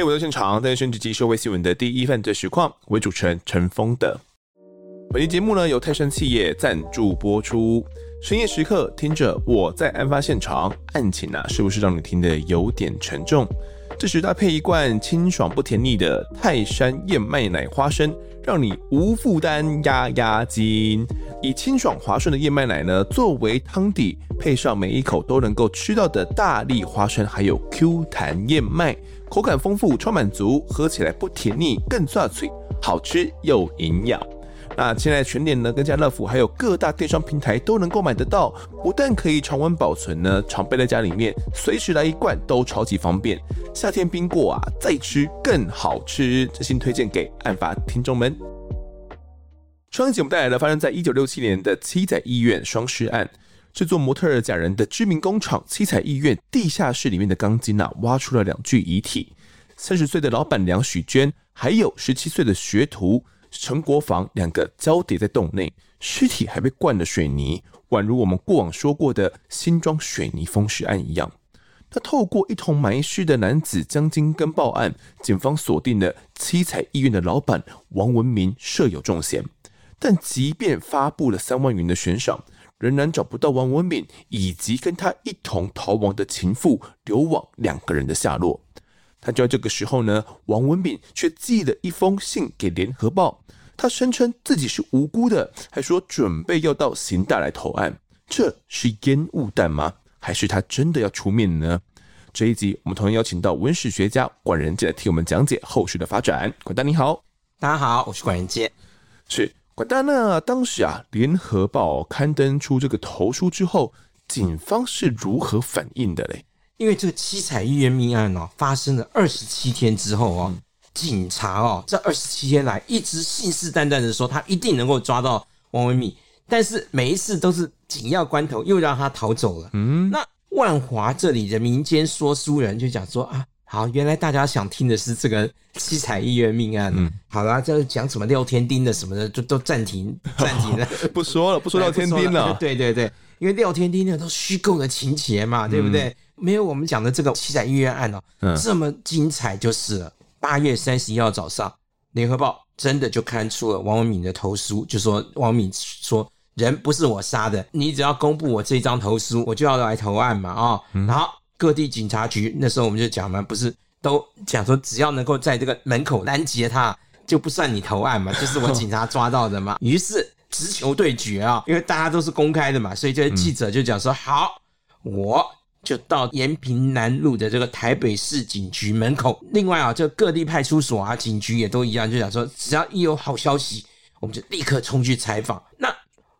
嘿，我在现场，在升职及社会新闻的第一犯罪实况，为主持人陈丰德。本期节目呢，由泰山企业赞助播出。深夜时刻，听着我在案发现场，案情啊，是不是让你听得有点沉重？这时搭配一罐清爽不甜腻的泰山燕麦奶花生，让你无负担压压惊。以清爽滑顺的燕麦奶呢，作为汤底，配上每一口都能够吃到的大粒花生，还有 Q 弹燕麦，口感丰富，超满足，喝起来不甜腻，更炸脆，好吃又营养。那现在全联呢，跟家乐福还有各大电商平台都能够买得到，不但可以常温保存呢，常备在家里面，随时来一罐都超级方便。夏天冰过啊，再吃更好吃，真心推荐给案发听众们。上一集我们带来了发生在一九六七年的七仔医院双尸案，制作模特儿假人的知名工厂七彩医院地下室里面的钢筋啊，挖出了两具遗体，三十岁的老板娘许娟，还有十七岁的学徒。陈国防两个交叠在洞内，尸体还被灌了水泥，宛如我们过往说过的新庄水泥封尸案一样。他透过一同埋尸的男子江金根报案，警方锁定了七彩医院的老板王文明设有重嫌，但即便发布了三万元的悬赏，仍然找不到王文敏以及跟他一同逃亡的情妇刘网两个人的下落。他就在这个时候呢，王文敏却寄了一封信给联合报。他声称自己是无辜的，还说准备要到刑大来投案。这是烟雾弹吗？还是他真的要出面呢？这一集我们同样邀请到文史学家管仁杰来替我们讲解后续的发展。管大你好，大家好，我是管仁杰。是管大呢？当时啊，联合报刊登出这个投书之后，警方是如何反应的嘞？因为这个七彩医院命案哦，发生了二十七天之后哦，警察哦，这二十七天来一直信誓旦旦的说他一定能够抓到王文敏，但是每一次都是紧要关头又让他逃走了。嗯，那万华这里的民间说书人就讲说啊，好，原来大家想听的是这个七彩医院命案。嗯，好啦，这讲什么廖天丁的什么的，就都暂停 暂停了，不说了，不说廖天丁了。对对对，因为廖天丁那都虚构的情节嘛，对不对？嗯没有我们讲的这个七彩医院案哦，嗯、这么精彩就是了。八月三十一号早上，联合报真的就刊出了王文敏的投书，就说王文敏说人不是我杀的，你只要公布我这张投书，我就要来投案嘛啊、哦。嗯、然后各地警察局那时候我们就讲嘛，不是都讲说只要能够在这个门口拦截他，就不算你投案嘛，就是我警察抓到的嘛。于是直球对决啊，因为大家都是公开的嘛，所以这些记者就讲说、嗯、好我。就到延平南路的这个台北市警局门口。另外啊，这各地派出所啊、警局也都一样，就讲说，只要一有好消息，我们就立刻冲去采访。那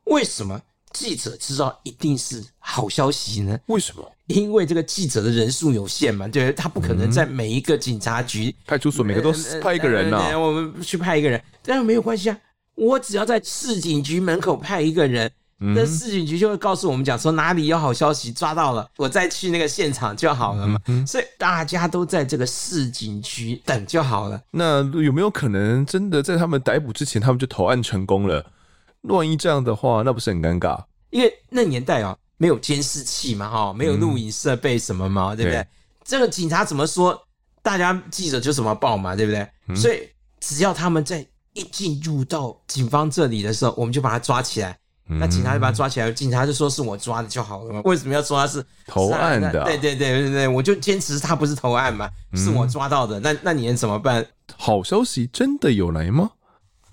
为什么记者知道一定是好消息呢？为什么？因为这个记者的人数有限嘛，对，他不可能在每一个警察局、派出所每个都派一个人啊。我们去派一个人，但是没有关系啊，我只要在市警局门口派一个人。那市警局就会告诉我们讲说哪里有好消息抓到了，我再去那个现场就好了嘛。所以大家都在这个市警局等就好了。那有没有可能真的在他们逮捕之前，他们就投案成功了？万一这样的话，那不是很尴尬？因为那年代啊，没有监视器嘛，哈，没有录影设备什么嘛，对不对？这个警察怎么说，大家记者就怎么报嘛，对不对？所以只要他们在一进入到警方这里的时候，我们就把他抓起来。那警察就把他抓起来，警察就说是我抓的就好了嘛？为什么要说他是投案的？对对对对对，我就坚持他不是投案嘛，是我抓到的。那那你能怎么办？好消息真的有来吗？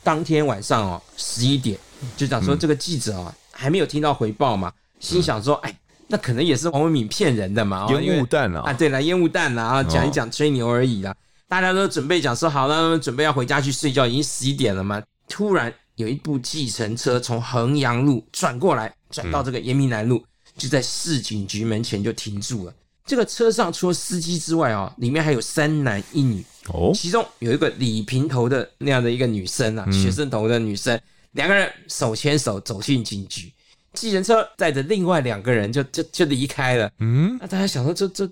当天晚上哦，十一点就讲说这个记者啊还没有听到回报嘛，心想说哎，那可能也是王文敏骗人的嘛，烟雾弹啊啊，对了，烟雾弹啊，讲一讲吹牛而已啦。大家都准备讲说好了，准备要回家去睡觉，已经十一点了嘛，突然。有一部计程车从衡阳路转过来，转到这个延平南路，就在市警局门前就停住了。这个车上除了司机之外啊，里面还有三男一女。哦，其中有一个李平头的那样的一个女生啊，学生头的女生，两个人手牵手走进警局，计程车载着另外两个人就就就离开了。嗯，那大家想说这这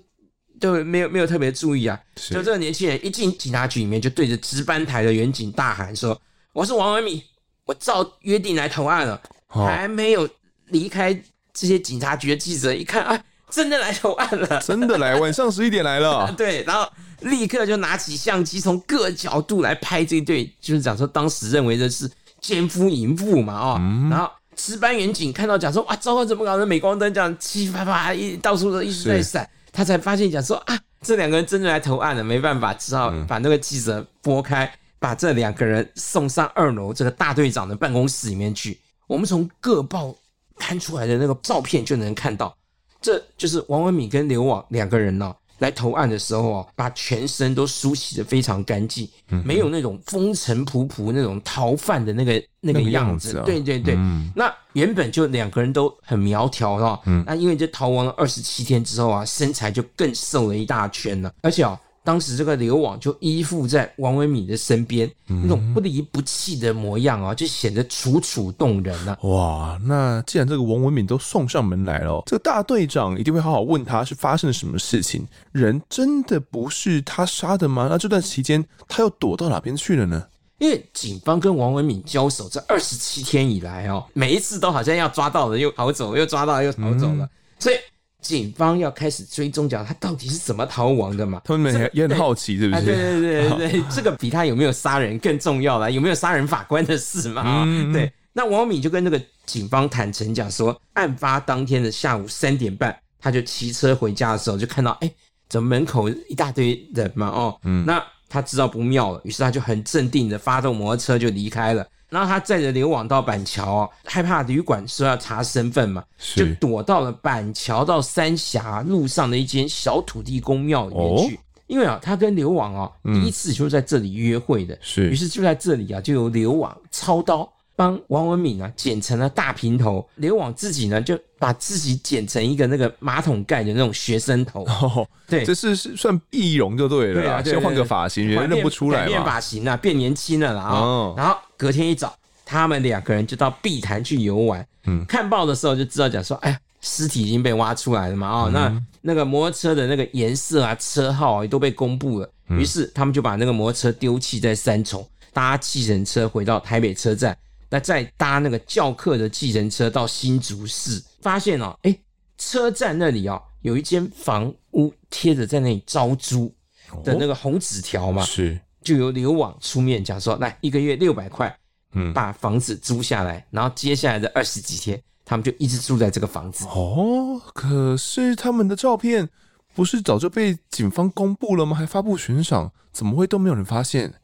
就没有没有特别注意啊，就这个年轻人一进警察局里面，就对着值班台的远警大喊说：“我是王文敏。”我照约定来投案了，还没有离开这些警察局的记者一看，啊，真的来投案了，真的来，晚上十一点来了。对，然后立刻就拿起相机，从各角度来拍这对，就是讲说当时认为的是奸夫淫妇嘛，哦，嗯、然后值班员警看到讲说，哇，糟糕，怎么搞的？镁光灯这样七啪啪一到处都一直在闪，他才发现讲说啊，这两个人真的来投案了，没办法，只好把那个记者拨开，把这两个人送上二楼这个大队长的办公室里面去。我们从各报刊出来的那个照片就能看到。这就是王文敏跟刘网两个人呢、啊，来投案的时候啊，把全身都梳洗得非常干净，嗯、没有那种风尘仆仆那种逃犯的那个那个样子。样子啊、对对对，嗯、那原本就两个人都很苗条啊，嗯、那因为这逃亡了二十七天之后啊，身材就更瘦了一大圈了，而且啊。当时这个刘网就依附在王文敏的身边，嗯、那种不离不弃的模样啊，就显得楚楚动人了、啊。哇，那既然这个王文敏都送上门来了，这个大队长一定会好好问他是发生了什么事情。人真的不是他杀的吗？那这段期间他又躲到哪边去了呢？因为警方跟王文敏交手这二十七天以来哦，每一次都好像要抓到了又逃走，又抓到了又逃走了，嗯、所以。警方要开始追踪，讲他到底是怎么逃亡的嘛？他们也很好奇，是不是？对对对对对，这个比他有没有杀人更重要了。有没有杀人法官的事嘛？嗯、对。那王敏就跟那个警方坦诚讲说，案发当天的下午三点半，他就骑车回家的时候，就看到哎，怎么门口一大堆人嘛？哦，嗯，那他知道不妙了，于是他就很镇定的发动摩托车就离开了。然后他载着刘往到板桥啊，害怕旅馆说要查身份嘛，就躲到了板桥到三峡路上的一间小土地公庙里面去。哦、因为啊，他跟刘网啊第一次就是在这里约会的，是、嗯，于是就在这里啊，就由刘网操刀帮王文敏啊剪成了大平头，刘网自己呢就把自己剪成一个那个马桶盖的那种学生头。哦、对，这是是算易容就对了，对啊，先换个发型，人认不出来嘛，变发型啊，变年轻了啦啊，哦、然后。隔天一早，他们两个人就到碧潭去游玩。嗯，看报的时候就知道，讲说，哎呀，尸体已经被挖出来了嘛。哦，那那个摩托车的那个颜色啊、车号啊，也都被公布了。于是他们就把那个摩托车丢弃在三重，搭计程车回到台北车站，那再搭那个教课的计程车到新竹市，发现哦，哎，车站那里哦，有一间房屋贴着在那里招租的那个红纸条嘛。是。就由刘网出面讲说，来一个月六百块，嗯，把房子租下来，然后接下来的二十几天，他们就一直住在这个房子。哦，可是他们的照片不是早就被警方公布了吗？还发布悬赏，怎么会都没有人发现？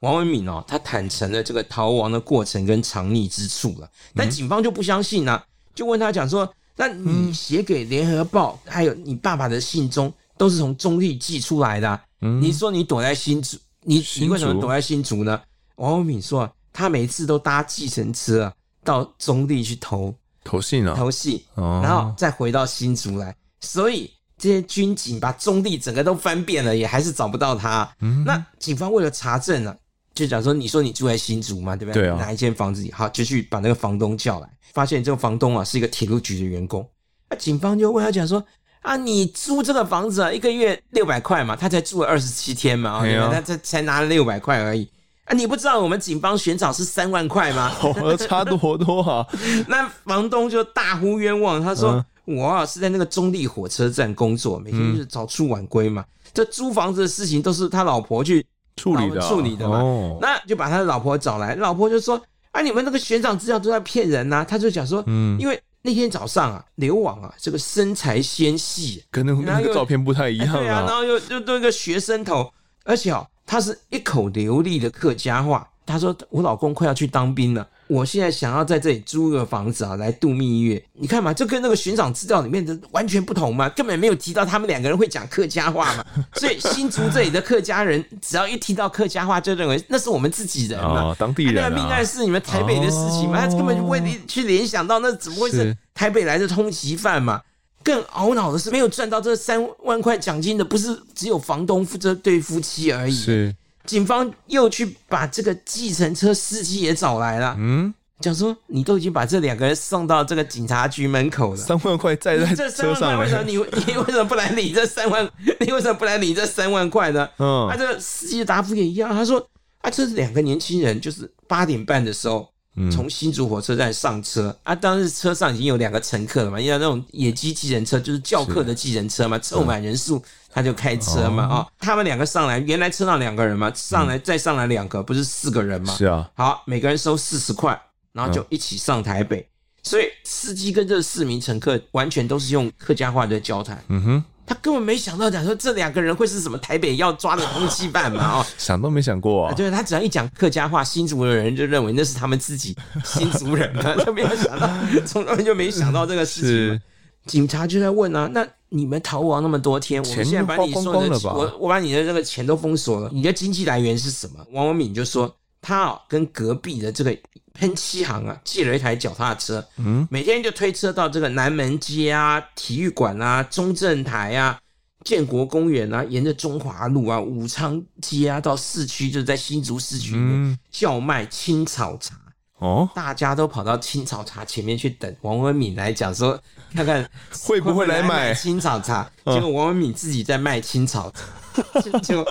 王文敏哦，他坦诚了这个逃亡的过程跟藏匿之处了，但警方就不相信呢、啊，就问他讲说，那你写给联合报还有你爸爸的信中，都是从中立寄出来的、你说你躲在新竹。你你为什么躲在新竹呢？王文敏说，他每次都搭计程车啊，到中立去投投信啊，投信，然后再回到新竹来。所以这些军警把中立整个都翻遍了，也还是找不到他。嗯，那警方为了查证呢，就讲说，你说你住在新竹嘛，对不对？对啊。哪一间房子里？好，就去把那个房东叫来，发现这个房东啊是一个铁路局的员工。那警方就问他讲说。啊，你租这个房子啊，一个月六百块嘛，他才住了二十七天嘛，哦，他这才拿了六百块而已啊！你不知道我们警方悬赏是三万块吗？哦，差多多啊！那房东就大呼冤枉，他说：“嗯、我啊是在那个中立火车站工作，每天就是早出晚归嘛，嗯、这租房子的事情都是他老婆去处理的处理的嘛。哦、那就把他的老婆找来，老婆就说：啊，你们那个悬赏资料都在骗人呐、啊！他就讲说：嗯，因为。那天早上啊，刘网啊，这个身材纤细，跟那那个照片不太一样啊。对啊，然后又又多一个学生头，而且哦，他是一口流利的客家话。他说：“我老公快要去当兵了。”我现在想要在这里租个房子啊，来度蜜月。你看嘛，这跟那个寻找资料里面的完全不同嘛，根本没有提到他们两个人会讲客家话嘛。所以新竹这里的客家人，只要一提到客家话，就认为那是我们自己人嘛，哦、当地人、啊。那个命案是你们台北的事情嘛，哦、他根本就不会去联想到那怎么会是台北来的通缉犯嘛。更懊恼的是，没有赚到这三万块奖金的，不是只有房东这对夫妻而已。是。警方又去把这个计程车司机也找来了，嗯，讲说你都已经把这两个人送到这个警察局门口了，三万块在在车上，为什么你你为什么不来领这三万？你为什么不来领 这三万块呢？嗯，他这个司机的答复也一样，他说啊，这两个年轻人就是八点半的时候从新竹火车站上车。啊，当时车上已经有两个乘客了嘛，因为那种野鸡计程车就是叫客的计程车嘛，凑满人数他就开车嘛啊、哦，他们两个上来，原来车上两个人嘛，上来再上来两个，不是四个人嘛？是啊，好，每个人收四十块，然后就一起上台北，所以司机跟这四名乘客完全都是用客家话在交谈。嗯哼。他根本没想到讲说这两个人会是什么台北要抓的通缉犯嘛？哦，想都没想过啊！对，他只要一讲客家话，新竹的人就认为那是他们自己新竹人嘛，就没有想到，从来就没想到这个事情。警察就在问啊，那你们逃亡那么多天，我们现在把你说的，我我把你的这个钱都封锁了，你的经济来源是什么？王文敏就说他啊跟隔壁的这个。喷漆行啊，借了一台脚踏车，嗯，每天就推车到这个南门街啊、体育馆啊、中正台啊、建国公园啊，沿着中华路啊、武昌街啊，到市区，就是在新竹市区里面叫卖青草茶。哦，大家都跑到青草茶前面去等王文敏来讲说，看看会不会来买青草茶。结果王文敏自己在卖青草茶，就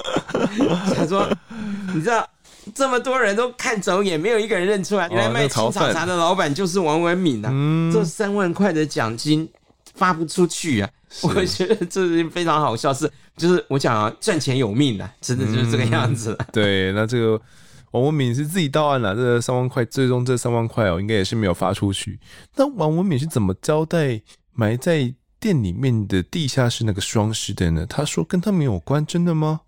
他 说，你知道。这么多人都看走眼，没有一个人认出来，原来卖青草茶的老板就是王文敏啊！嗯，这三万块的奖金发不出去啊！我觉得这是非常好笑，是就是我讲啊，赚钱有命啊，真的就是这个样子，嗯。对，那这个王文敏是自己到案了，这三万块，最终这三万块哦，应该也是没有发出去。那王文敏是怎么交代埋在店里面的地下室那个双尸的呢？他说跟他没有关，真的吗？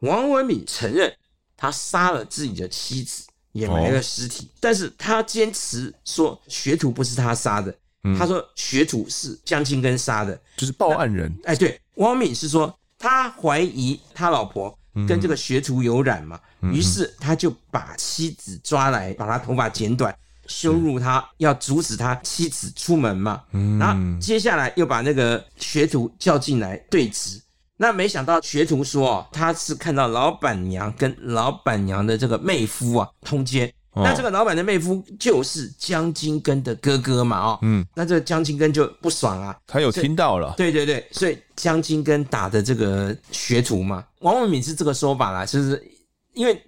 王文敏承认。他杀了自己的妻子，也埋了尸体，哦，但是他坚持说学徒不是他杀的，嗯，他说学徒是江青根杀的，就是报案人。哎，对，汪敏是说他怀疑他老婆跟这个学徒有染嘛，于、嗯、是他就把妻子抓来，把他头发剪短，羞辱他，要阻止他妻子出门嘛，嗯，然后接下来又把那个学徒叫进来对质。那没想到学徒说哦，他是看到老板娘跟老板娘的这个妹夫啊通奸。那这个老板的妹夫就是江金根的哥哥嘛，哦，嗯，那这个江金根就不爽啊，他有听到了，对对对，所以江金根打的这个学徒嘛，王文敏是这个说法啦，就是因为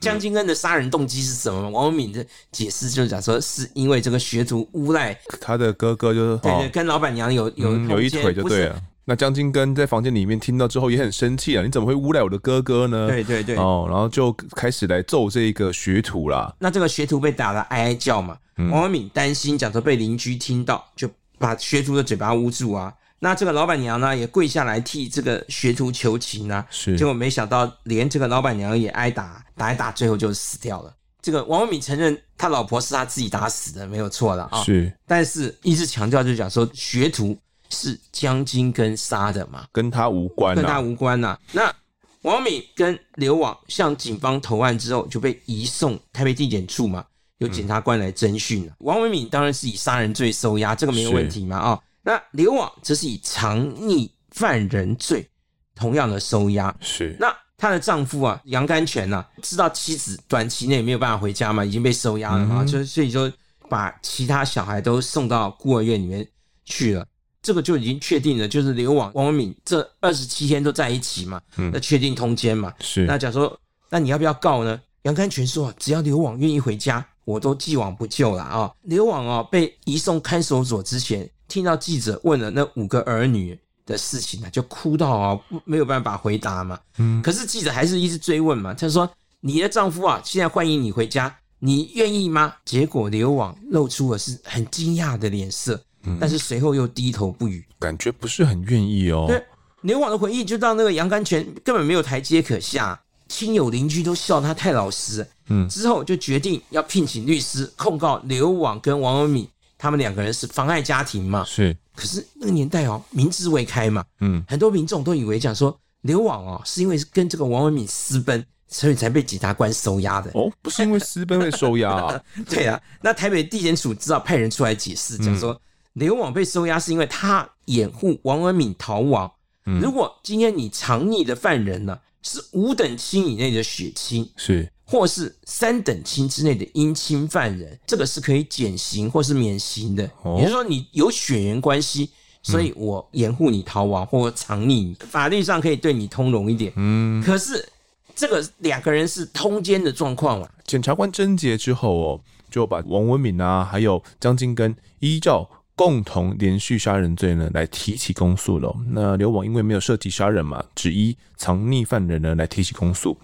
江金根的杀人动机是什么？王文敏的解释就是讲说，是因为这个学徒诬赖他的哥哥，就是对对，跟老板娘有有有一腿就对了。那江金根在房间里面听到之后也很生气啊！你怎么会诬赖我的哥哥呢？对对对，哦，然后就开始来揍这个学徒啦。那这个学徒被打得哀哀叫嘛，嗯、王文敏担心讲说被邻居听到，就把学徒的嘴巴捂住啊。那这个老板娘呢也跪下来替这个学徒求情啊，是，结果没想到连这个老板娘也挨打，打一打最后就死掉了。这个王文敏承认他老婆是他自己打死的，没有错了啊。是，但是一直强调就讲说学徒。是江金根杀的嘛？跟他无关，跟他无关呐。那王敏跟刘网向警方投案之后，就被移送台北地检处嘛，由检察官来侦讯了。王文敏当然是以杀人罪收押，这个没有问题嘛啊。那刘网则是以藏匿犯人罪，同样的收押。是。那她的丈夫啊，杨甘泉呐，知道妻子短期内没有办法回家嘛，已经被收押了嘛，就所以就把其他小孩都送到孤儿院里面去了。这个就已经确定了，就是刘网王文敏这二十七天都在一起嘛，嗯，那确定通奸嘛，是。那假如说，那你要不要告呢？杨甘泉说，只要刘网愿意回家，我都既往不咎了啊。刘网啊被移送看守所之前，听到记者问了那五个儿女的事情呢，就哭到啊没有办法回答嘛。嗯，可是记者还是一直追问嘛，他说：“你的丈夫啊，现在欢迎你回家，你愿意吗？”结果刘网露出了是很惊讶的脸色。但是随后又低头不语，感觉不是很愿意哦。对，刘网的回忆就到那个杨甘泉根本没有台阶可下，亲友邻居都笑他太老实。嗯，之后就决定要聘请律师控告刘网跟王文敏他们两个人是妨碍家庭嘛。是，可是那个年代哦，民智未开嘛。嗯，很多民众都以为讲说刘网哦是因为跟这个王文敏私奔，所以才被检察官收押的。哦，不是因为私奔被收押啊？对啊，那台北地检署知道派人出来解释，讲说。刘网被收押是因为他掩护王文敏逃亡。如果今天你藏匿的犯人呢，是五等亲以内的血亲，是或是三等亲之内的姻亲犯人，这个是可以减刑或是免刑的。也就是说，你有血缘关系，所以我掩护你逃亡或藏匿你，法律上可以对你通融一点。嗯，可是这个两个人是通奸的状况嘛？检察官侦结之后哦。就把王文敏啊，还有江金根依照共同连续杀人罪呢来提起公诉了。那刘网因为没有涉及杀人嘛，只依藏匿犯人呢来提起公诉。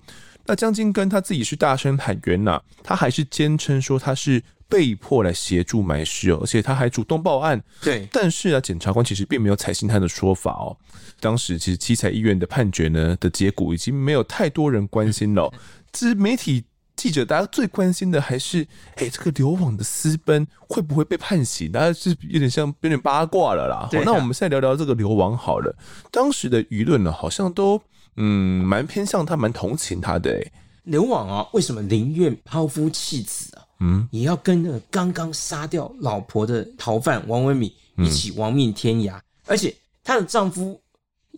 那江金根他自己是大声喊冤呐，他还是坚称说他是被迫来协助埋尸哦，而且他还主动报案。对，但是啊，检察官其实并没有采信他的说法哦。当时其实七彩医院的判决呢的结果已经没有太多人关心了，这媒体记者大家最关心的还是，哎、欸，这个流网的私奔会不会被判刑？大家是有点像有点八卦了啦。好，那我们现在聊聊这个流网好了。当时的舆论呢，好像都。嗯，蛮偏向他，蛮同情他的。哎，刘网啊，为什么宁愿抛夫弃子啊？嗯，也要跟那个刚刚杀掉老婆的逃犯王文敏一起亡命天涯？嗯、而且她的丈夫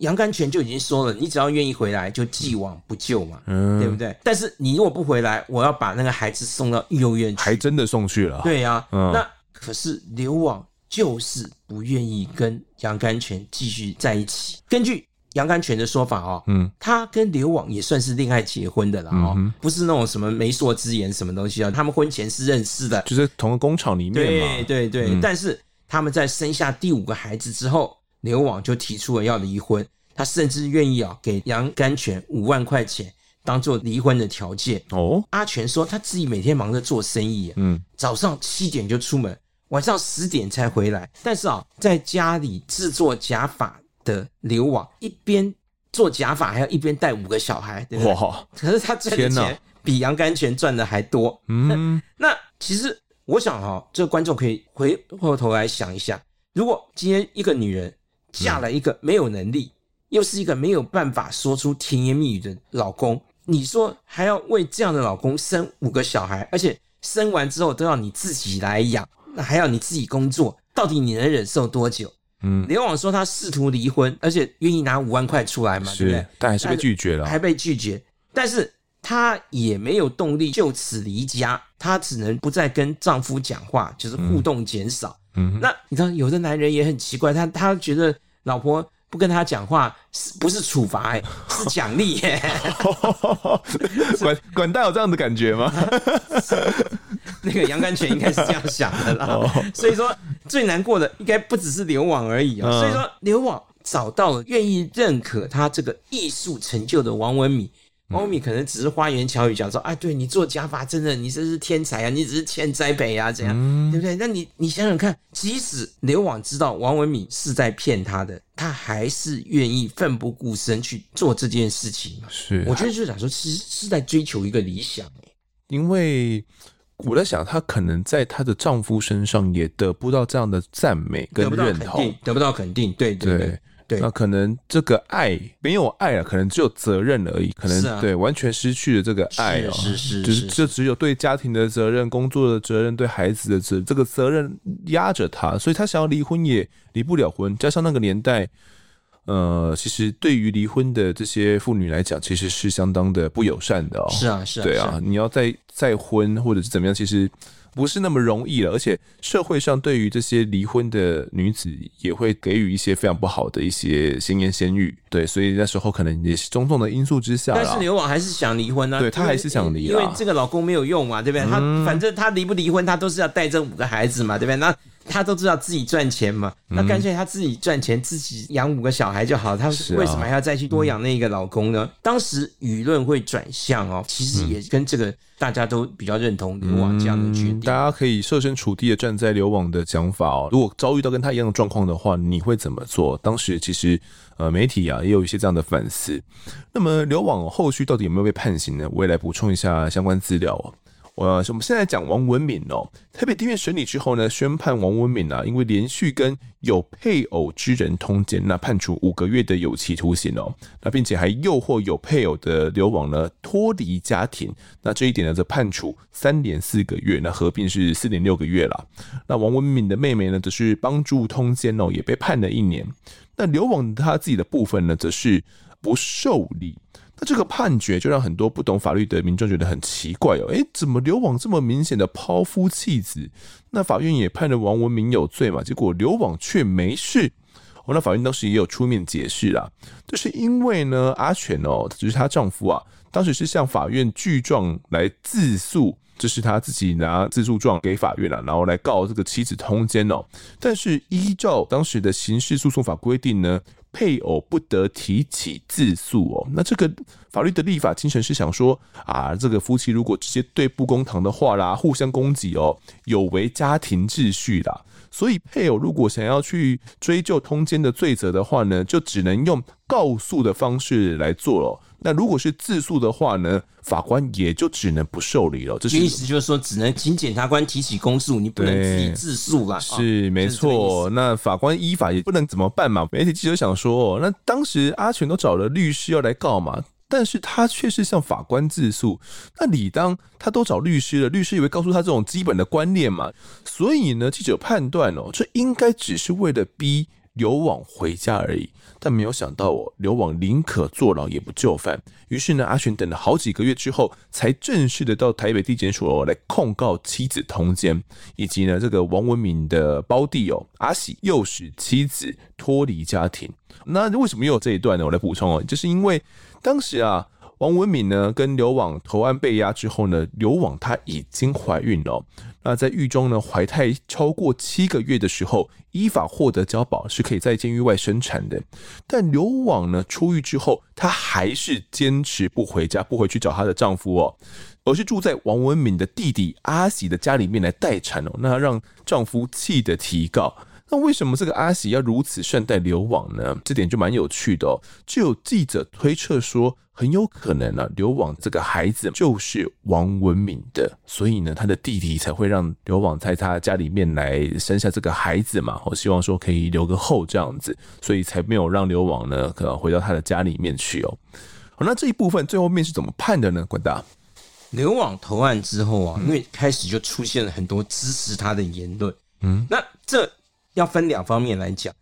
杨甘泉就已经说了，你只要愿意回来，就既往不咎嘛，嗯，对不对？但是你如果不回来，我要把那个孩子送到幼儿园去，还真的送去了。对呀、啊，嗯、那可是刘网就是不愿意跟杨甘泉继续在一起。根据杨甘泉的说法哦，嗯，他跟刘网也算是恋爱结婚的了哦，嗯、不是那种什么媒妁之言什么东西啊，他们婚前是认识的，就是同个工厂里面嘛，对对对。嗯、但是他们在生下第五个孩子之后，刘网就提出了要离婚，他甚至愿意啊给杨甘泉五万块钱当做离婚的条件哦。阿全说他自己每天忙着做生意，嗯，早上七点就出门，晚上十点才回来，但是啊，在家里制作假发。的刘网一边做假发，还要一边带五个小孩，对不对？哇！可是他赚的钱比杨甘泉赚的还多。嗯，那其实我想哈，这个观众可以回过头来想一下，如果今天一个女人嫁了一个没有能力，又是一个没有办法说出甜言蜜语的老公，你说还要为这样的老公生五个小孩，而且生完之后都要你自己来养，那还要你自己工作，到底你能忍受多久？嗯，刘网说他试图离婚，而且愿意拿五万块出来嘛，对不对？但还是被拒绝了，还被拒绝。但是她也没有动力就此离家，她只能不再跟丈夫讲话，就是互动减少。嗯，那你知道，有的男人也很奇怪，他他觉得老婆不跟他讲话，是不是处罚？哎，是奖励耶。管管大有这样的感觉吗？那个杨甘泉应该是这样想的啦，所以说最难过的应该不只是刘网而已啊。所以说刘网找到了愿意认可他这个艺术成就的王文敏，王文敏可能只是花言巧语讲说，哎，对你做假发真的，你这是天才啊，你只是欠栽培啊，这样。对不对？那你你想想看，即使刘网知道王文敏是在骗他的，他还是愿意奋不顾身去做这件事情。是，我觉得就是想说，其实是在追求一个理想，因为。我在想，她可能在她的丈夫身上也得不到这样的赞美跟认同，得不到肯定，对对。对，对那可能这个爱没有爱了，可能只有责任而已，可能、啊、对完全失去了这个爱哦，是是，是，就是就只有对家庭的责任、工作的责任、对孩子的责这个责任压着他，所以他想要离婚也离不了婚，加上那个年代。呃，其实对于离婚的这些妇女来讲，其实是相当的不友善的哦。是啊，是啊，对啊，你要再再婚或者是怎么样，其实不是那么容易了。而且社会上对于这些离婚的女子，也会给予一些非常不好的一些闲言闲语。对，所以那时候可能也是种种的因素之下。但是刘婉还是想离婚呢、啊？对，她还是想离，因为这个老公没有用嘛，对不对？他反正她离不离婚，她都是要带这五个孩子嘛，对不对？那。他都知道自己赚钱嘛，那干脆他自己赚钱，自己养五个小孩就好。他为什么还要再去多养那个老公呢？当时舆论会转向哦，其实也跟这个大家都比较认同刘网这样的决定。大家可以设身处地的站在刘网的讲法哦，如果遭遇到跟他一样的状况的话，你会怎么做？当时其实呃媒体啊也有一些这样的反思。那么刘网后续到底有没有被判刑呢？我也来补充一下相关资料哦。呃，我们现在讲王文敏哦，台北地院审理之后呢，宣判王文敏啊，因为连续跟有配偶之人通奸，那判处五个月的有期徒刑哦，那并且还诱惑有配偶的流亡呢脱离家庭，那这一点呢则判处三年四个月，那合并是四年六个月了。那王文敏的妹妹呢，则是帮助通奸哦，也被判了一年。那流亡他自己的部分呢，则是不受理。那这个判决就让很多不懂法律的民众觉得很奇怪哦，诶，怎么刘网这么明显的抛夫弃子？那法院也判了王文明有罪嘛，结果刘网却没事。哦，那法院当时也有出面解释啦，就是因为呢，阿全哦，就是她丈夫啊，当时是向法院具状来自诉，这是他自己拿自诉状给法院了，然后来告这个妻子通奸哦。但是依照当时的刑事诉讼法规定呢，配偶不得提起自诉哦。那这个法律的立法精神是想说啊，这个夫妻如果直接对簿公堂的话啦，互相攻击哦，有违家庭秩序啦。所以配偶如果想要去追究通奸的罪责的话呢，就只能用告诉的方式来做了。那如果是自诉的话呢，法官也就只能不受理了。这是意思就是说，只能请检察官提起公诉，你不能自己自诉啦。是没错。那法官依法也不能怎么办嘛？媒体记者想说，那当时阿全都找了律师要来告嘛，但是他却是向法官自诉。那理当他都找律师了，律师也会告诉他这种基本的观念嘛。所以呢，记者判断哦，这应该只是为了逼流亡回家而已。但没有想到哦，流亡宁可坐牢也不就范。于是呢，阿全等了好几个月之后，才正式的到台北地检署来控告妻子通奸，以及呢，这个王文敏的胞弟哦，阿喜诱使妻子脱离家庭。那为什么又有这一段呢？我来补充哦，就是因为当时啊。王文敏呢，跟刘网投案被押之后呢，刘网她已经怀孕了。那在狱中呢，怀胎超过七个月的时候，依法获得交保，是可以在监狱外生产的。但刘网呢，出狱之后，她还是坚持不回家，不回去找她的丈夫哦，而是住在王文敏的弟弟阿喜的家里面来待产哦。那让丈夫气得提告。那为什么这个阿喜要如此善待刘网呢？这点就蛮有趣的哦。就有记者推测说。很有可能呢、啊，刘网这个孩子就是王文敏的，所以呢，他的弟弟才会让刘网在他家里面来生下这个孩子嘛。我希望说可以留个后这样子，所以才没有让刘网呢，可能回到他的家里面去哦。好，那这一部分最后面是怎么判的呢？管大，刘网投案之后啊，因为开始就出现了很多支持他的言论，嗯，那这要分两方面来讲，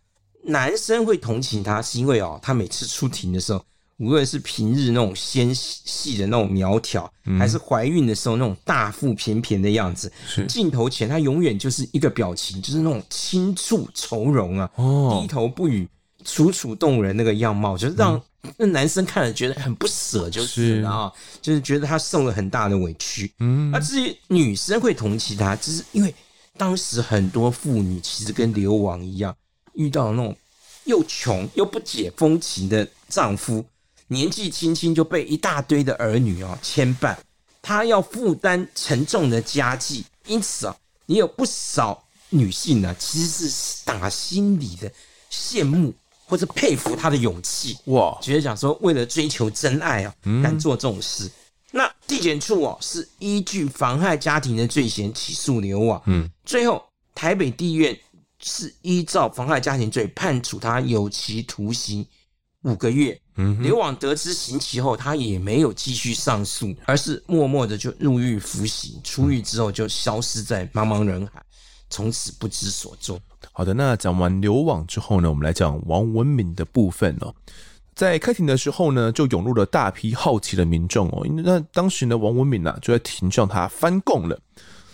男生会同情他，是因为哦，他每次出庭的时候。无论是平日那种纤细的那种苗条，还是怀孕的时候那种大腹便便的样子，镜头前他永远就是一个表情，就是那种清楚从容啊，低头不语，楚楚动人那个样貌，就是让那男生看了觉得很不舍，就是啊，就是觉得他受了很大的委屈。嗯，那至于女生会同情他，就是因为当时很多妇女其实跟流亡一样，遇到那种又穷又不解风情的丈夫。年纪轻轻就被一大堆的儿女啊牵绊，她要负担沉重的家计，因此啊，也有不少女性呢，其实是打心里的羡慕或者佩服他的勇气，哇，觉得讲说为了追求真爱啊，敢做这种事。嗯、那地检处哦是依据妨害家庭的罪嫌起诉刘网，嗯，最后台北地院是依照妨害家庭罪判处他有期徒刑五个月。嗯刘网得知刑期后，他也没有继续上诉，而是默默的就入狱服刑。出狱之后就消失在茫茫人海，从此不知所踪。好的，那讲完刘网之后呢，我们来讲王文敏的部分哦。在开庭的时候呢，就涌入了大批好奇的民众哦。因为那当时呢，王文敏呢就在庭上他翻供了。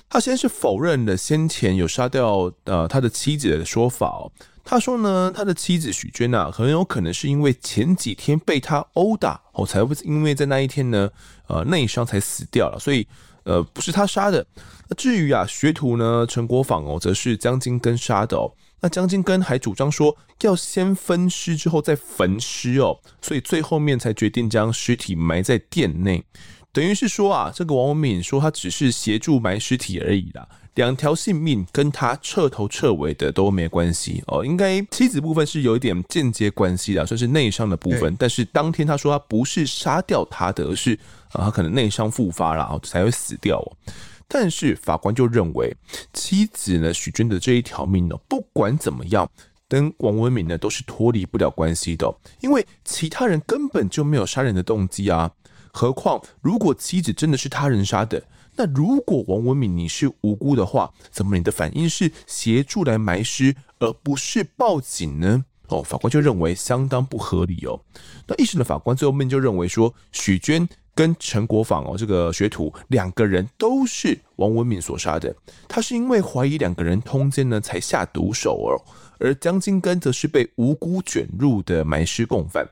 他先是否认了先前有杀掉呃他的妻子的说法哦。他说呢，他的妻子许娟啊，很有可能是因为前几天被他殴打，哦，才会因为在那一天呢，呃，内伤才死掉了，所以呃，不是他杀的。至于啊，学徒呢，陈国芳哦，则是江金根杀的哦。那江金根还主张说要先分尸之后再焚尸哦，所以最后面才决定将尸体埋在店内，等于是说啊，这个王文敏说他只是协助埋尸体而已啦。两条性命跟他彻头彻尾的都没关系哦，应该妻子部分是有一点间接关系的，算是内伤的部分。但是当天他说他不是杀掉他的，而是啊他可能内伤复发了，然后才会死掉哦。但是法官就认为妻子呢许娟的这一条命呢，不管怎么样，跟王文敏呢都是脱离不了关系的，因为其他人根本就没有杀人的动机啊。何况如果妻子真的是他人杀的。那如果王文敏你是无辜的话，怎么你的反应是协助来埋尸，而不是报警呢？哦，法官就认为相当不合理哦。那一审的法官最后面就认为说，许娟跟陈国芳哦这个学徒两个人都是王文敏所杀的，他是因为怀疑两个人通奸呢才下毒手哦，而江金根则是被无辜卷入的埋尸共犯。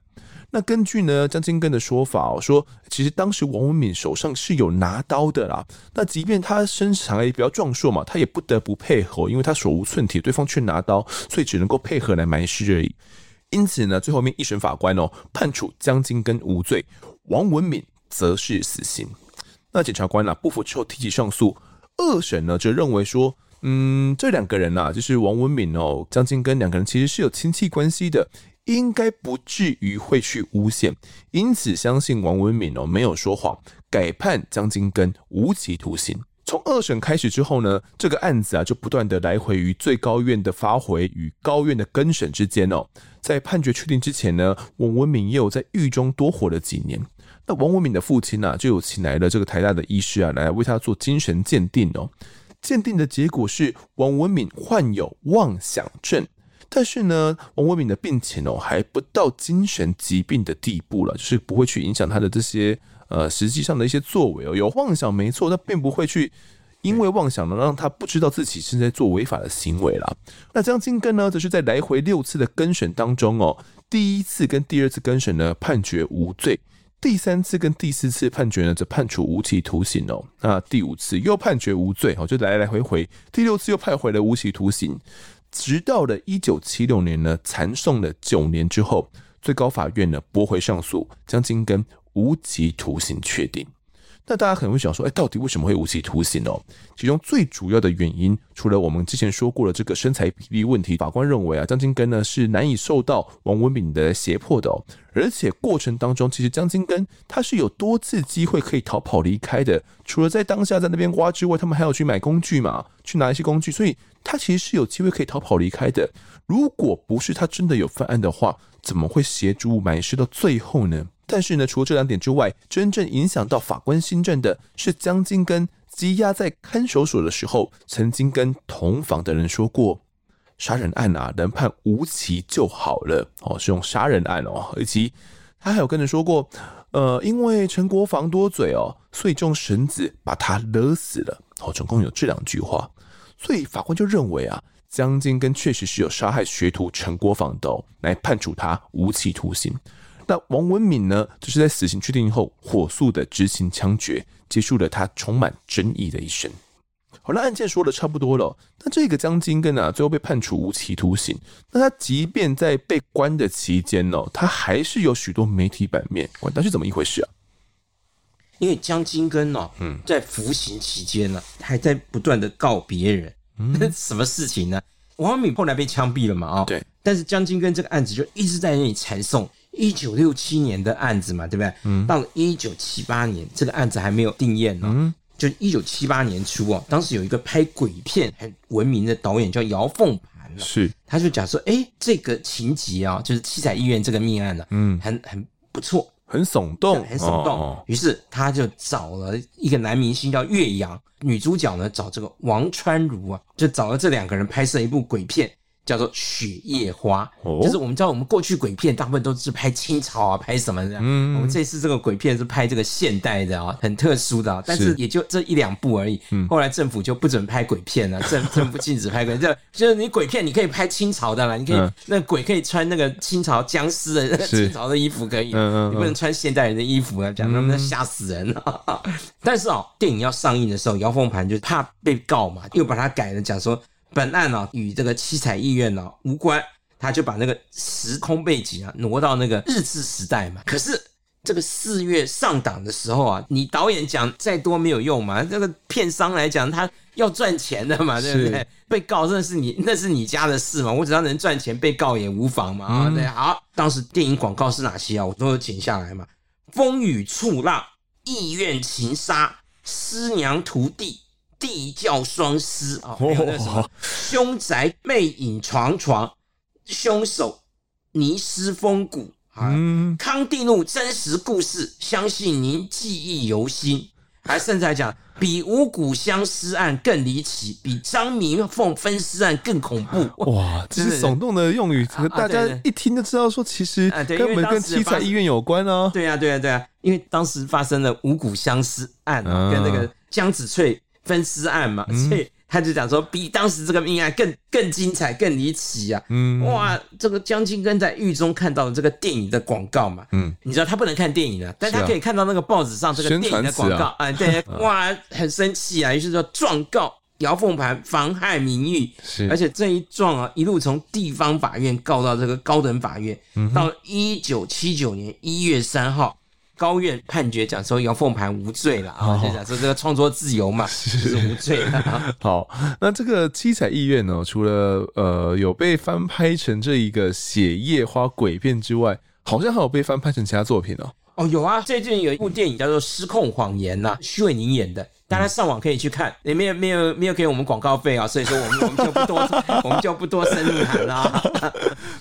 那根据呢江金根的说法哦，说其实当时王文敏手上是有拿刀的啦。那即便他身材也比较壮硕嘛，他也不得不配合，因为他手无寸铁，对方却拿刀，所以只能够配合来埋尸而已。因此呢，最后面一审法官哦判处江金根无罪，王文敏则是死刑。那检察官啊不服之后提起上诉，二审呢就认为说，嗯，这两个人呐，就是王文敏哦、江金根两个人其实是有亲戚关系的。应该不至于会去诬陷，因此相信王文敏哦没有说谎，改判江金根无期徒刑。从二审开始之后呢，这个案子啊就不断的来回于最高院的发回与高院的更审之间哦。在判决确定之前呢，王文敏也有在狱中多活了几年。那王文敏的父亲呢、啊，就有请来了这个台大的医师啊，来为他做精神鉴定哦。鉴定的结果是王文敏患有妄想症。但是呢，王文敏的病情哦还不到精神疾病的地步了，就是不会去影响他的这些呃实际上的一些作为哦。有妄想没错，但并不会去因为妄想呢让他不知道自己是在做违法的行为啦。那江金根呢，则是在来回六次的更审当中哦，第一次跟第二次更审呢判决无罪，第三次跟第四次判决呢则判处无期徒刑哦。那第五次又判决无罪哦，就来来回回，第六次又判回了无期徒刑。直到了一九七六年呢，缠送了九年之后，最高法院呢驳回上诉，将金根无期徒刑确定。那大家可能会想说，哎，到底为什么会无期徒刑哦？其中最主要的原因，除了我们之前说过的这个身材比例问题，法官认为啊，江金根呢是难以受到王文敏的胁迫的哦，而且过程当中，其实江金根他是有多次机会可以逃跑离开的，除了在当下在那边挖之外，他们还要去买工具嘛，去拿一些工具，所以他其实是有机会可以逃跑离开的。如果不是他真的有犯案的话，怎么会协助埋尸到最后呢？但是呢，除了这两点之外，真正影响到法官心证的是江金根羁押在看守所的时候，曾经跟同房的人说过：“杀人案啊，能判无期就好了。”哦，是用杀人案哦，以及他还有跟人说过：“呃，因为陈国防多嘴哦，所以就用绳子把他勒死了。”哦，总共有这两句话，所以法官就认为啊，江金根确实是有杀害学徒陈国防的，哦，来判处他无期徒刑。那王文敏呢，就是在死刑确定后，火速的执行枪决，结束了他充满争议的一生。好了，案件说的差不多了。那这个江金根啊，最后被判处无期徒刑。那他即便在被关的期间呢，他还是有许多媒体版面，管他是怎么一回事啊？因为江金根呢，嗯，在服刑期间呢，还在不断的告别人。嗯，什么事情呢？王文敏后来被枪毙了嘛？啊，对。但是江金根这个案子就一直在那里缠讼。一九六七年的案子嘛，对不对？嗯。到了一九七八年，这个案子还没有定验呢。嗯。就一九七八年初啊，当时有一个拍鬼片很闻名的导演叫姚凤盘了，是。他就讲说，哎，这个情节啊，就是七彩医院这个命案呢，嗯，很很不错，很耸动，很耸动。于是他就找了一个男明星叫岳阳，女主角呢找这个王川如啊，就找了这两个人拍摄一部鬼片。叫做《雪夜花》，就是我们知道，我们过去鬼片大部分都是拍清朝啊，拍什么的。嗯，我们这次这个鬼片是拍这个现代的啊，很特殊的啊。但是也就这一两部而已。后来政府就不准拍鬼片了，政 政府禁止拍鬼片。就是你鬼片你可以拍清朝的啦，你可以那鬼可以穿那个清朝僵尸的清朝的衣服可以，你不能穿现代人的衣服啊，讲他们吓死人了。但是哦，电影要上映的时候，姚凤盘就怕被告嘛，又把它改了，讲说。本案呢、啊、与这个七彩意院呢、啊、无关，他就把那个时空背景啊挪到那个日治时代嘛。可是这个四月上档的时候啊，你导演讲再多没有用嘛，这个片商来讲他要赚钱的嘛，对不对？被告那是你，那是你家的事嘛，我只要能赚钱，被告也无妨嘛。啊、嗯，对，好，当时电影广告是哪些啊？我都有剪下来嘛。风雨触浪，意愿情杀，师娘徒弟。地窖双尸啊，还有那什么凶宅魅影床床，凶手泥尸风骨啊，康定路真实故事，相信您记忆犹新。还甚至还讲比五谷相尸案更离奇，比张明凤分尸案更恐怖。哇，这是耸动的用语，大家一听就知道说，其实根本跟七彩医院有关哦。对呀，对呀，对呀，因为当时发生了五谷相尸案，跟那个江子翠。分尸案嘛，所以他就讲说，比当时这个命案更更精彩、更离奇啊！嗯，哇，这个江青根在狱中看到了这个电影的广告嘛，嗯，你知道他不能看电影的，但他可以看到那个报纸上这个电影的广告啊，啊，对，哇，很生气啊，于是就状告姚凤盘妨害名誉，是，而且这一状啊，一路从地方法院告到这个高等法院，嗯、到一九七九年一月三号。高院判决讲说杨凤盘无罪了啊，就讲说这个创作自由嘛，是无罪 的。好，那这个七彩意愿呢，除了呃有被翻拍成这一个血夜花诡变之外，好像还有被翻拍成其他作品哦。哦，有啊，最近有一部电影叫做《失控谎言》呐，徐伟宁演的。大家上网可以去看，也没有没有没有给我们广告费啊，所以说我们我们就不多 我们就不多深入谈了。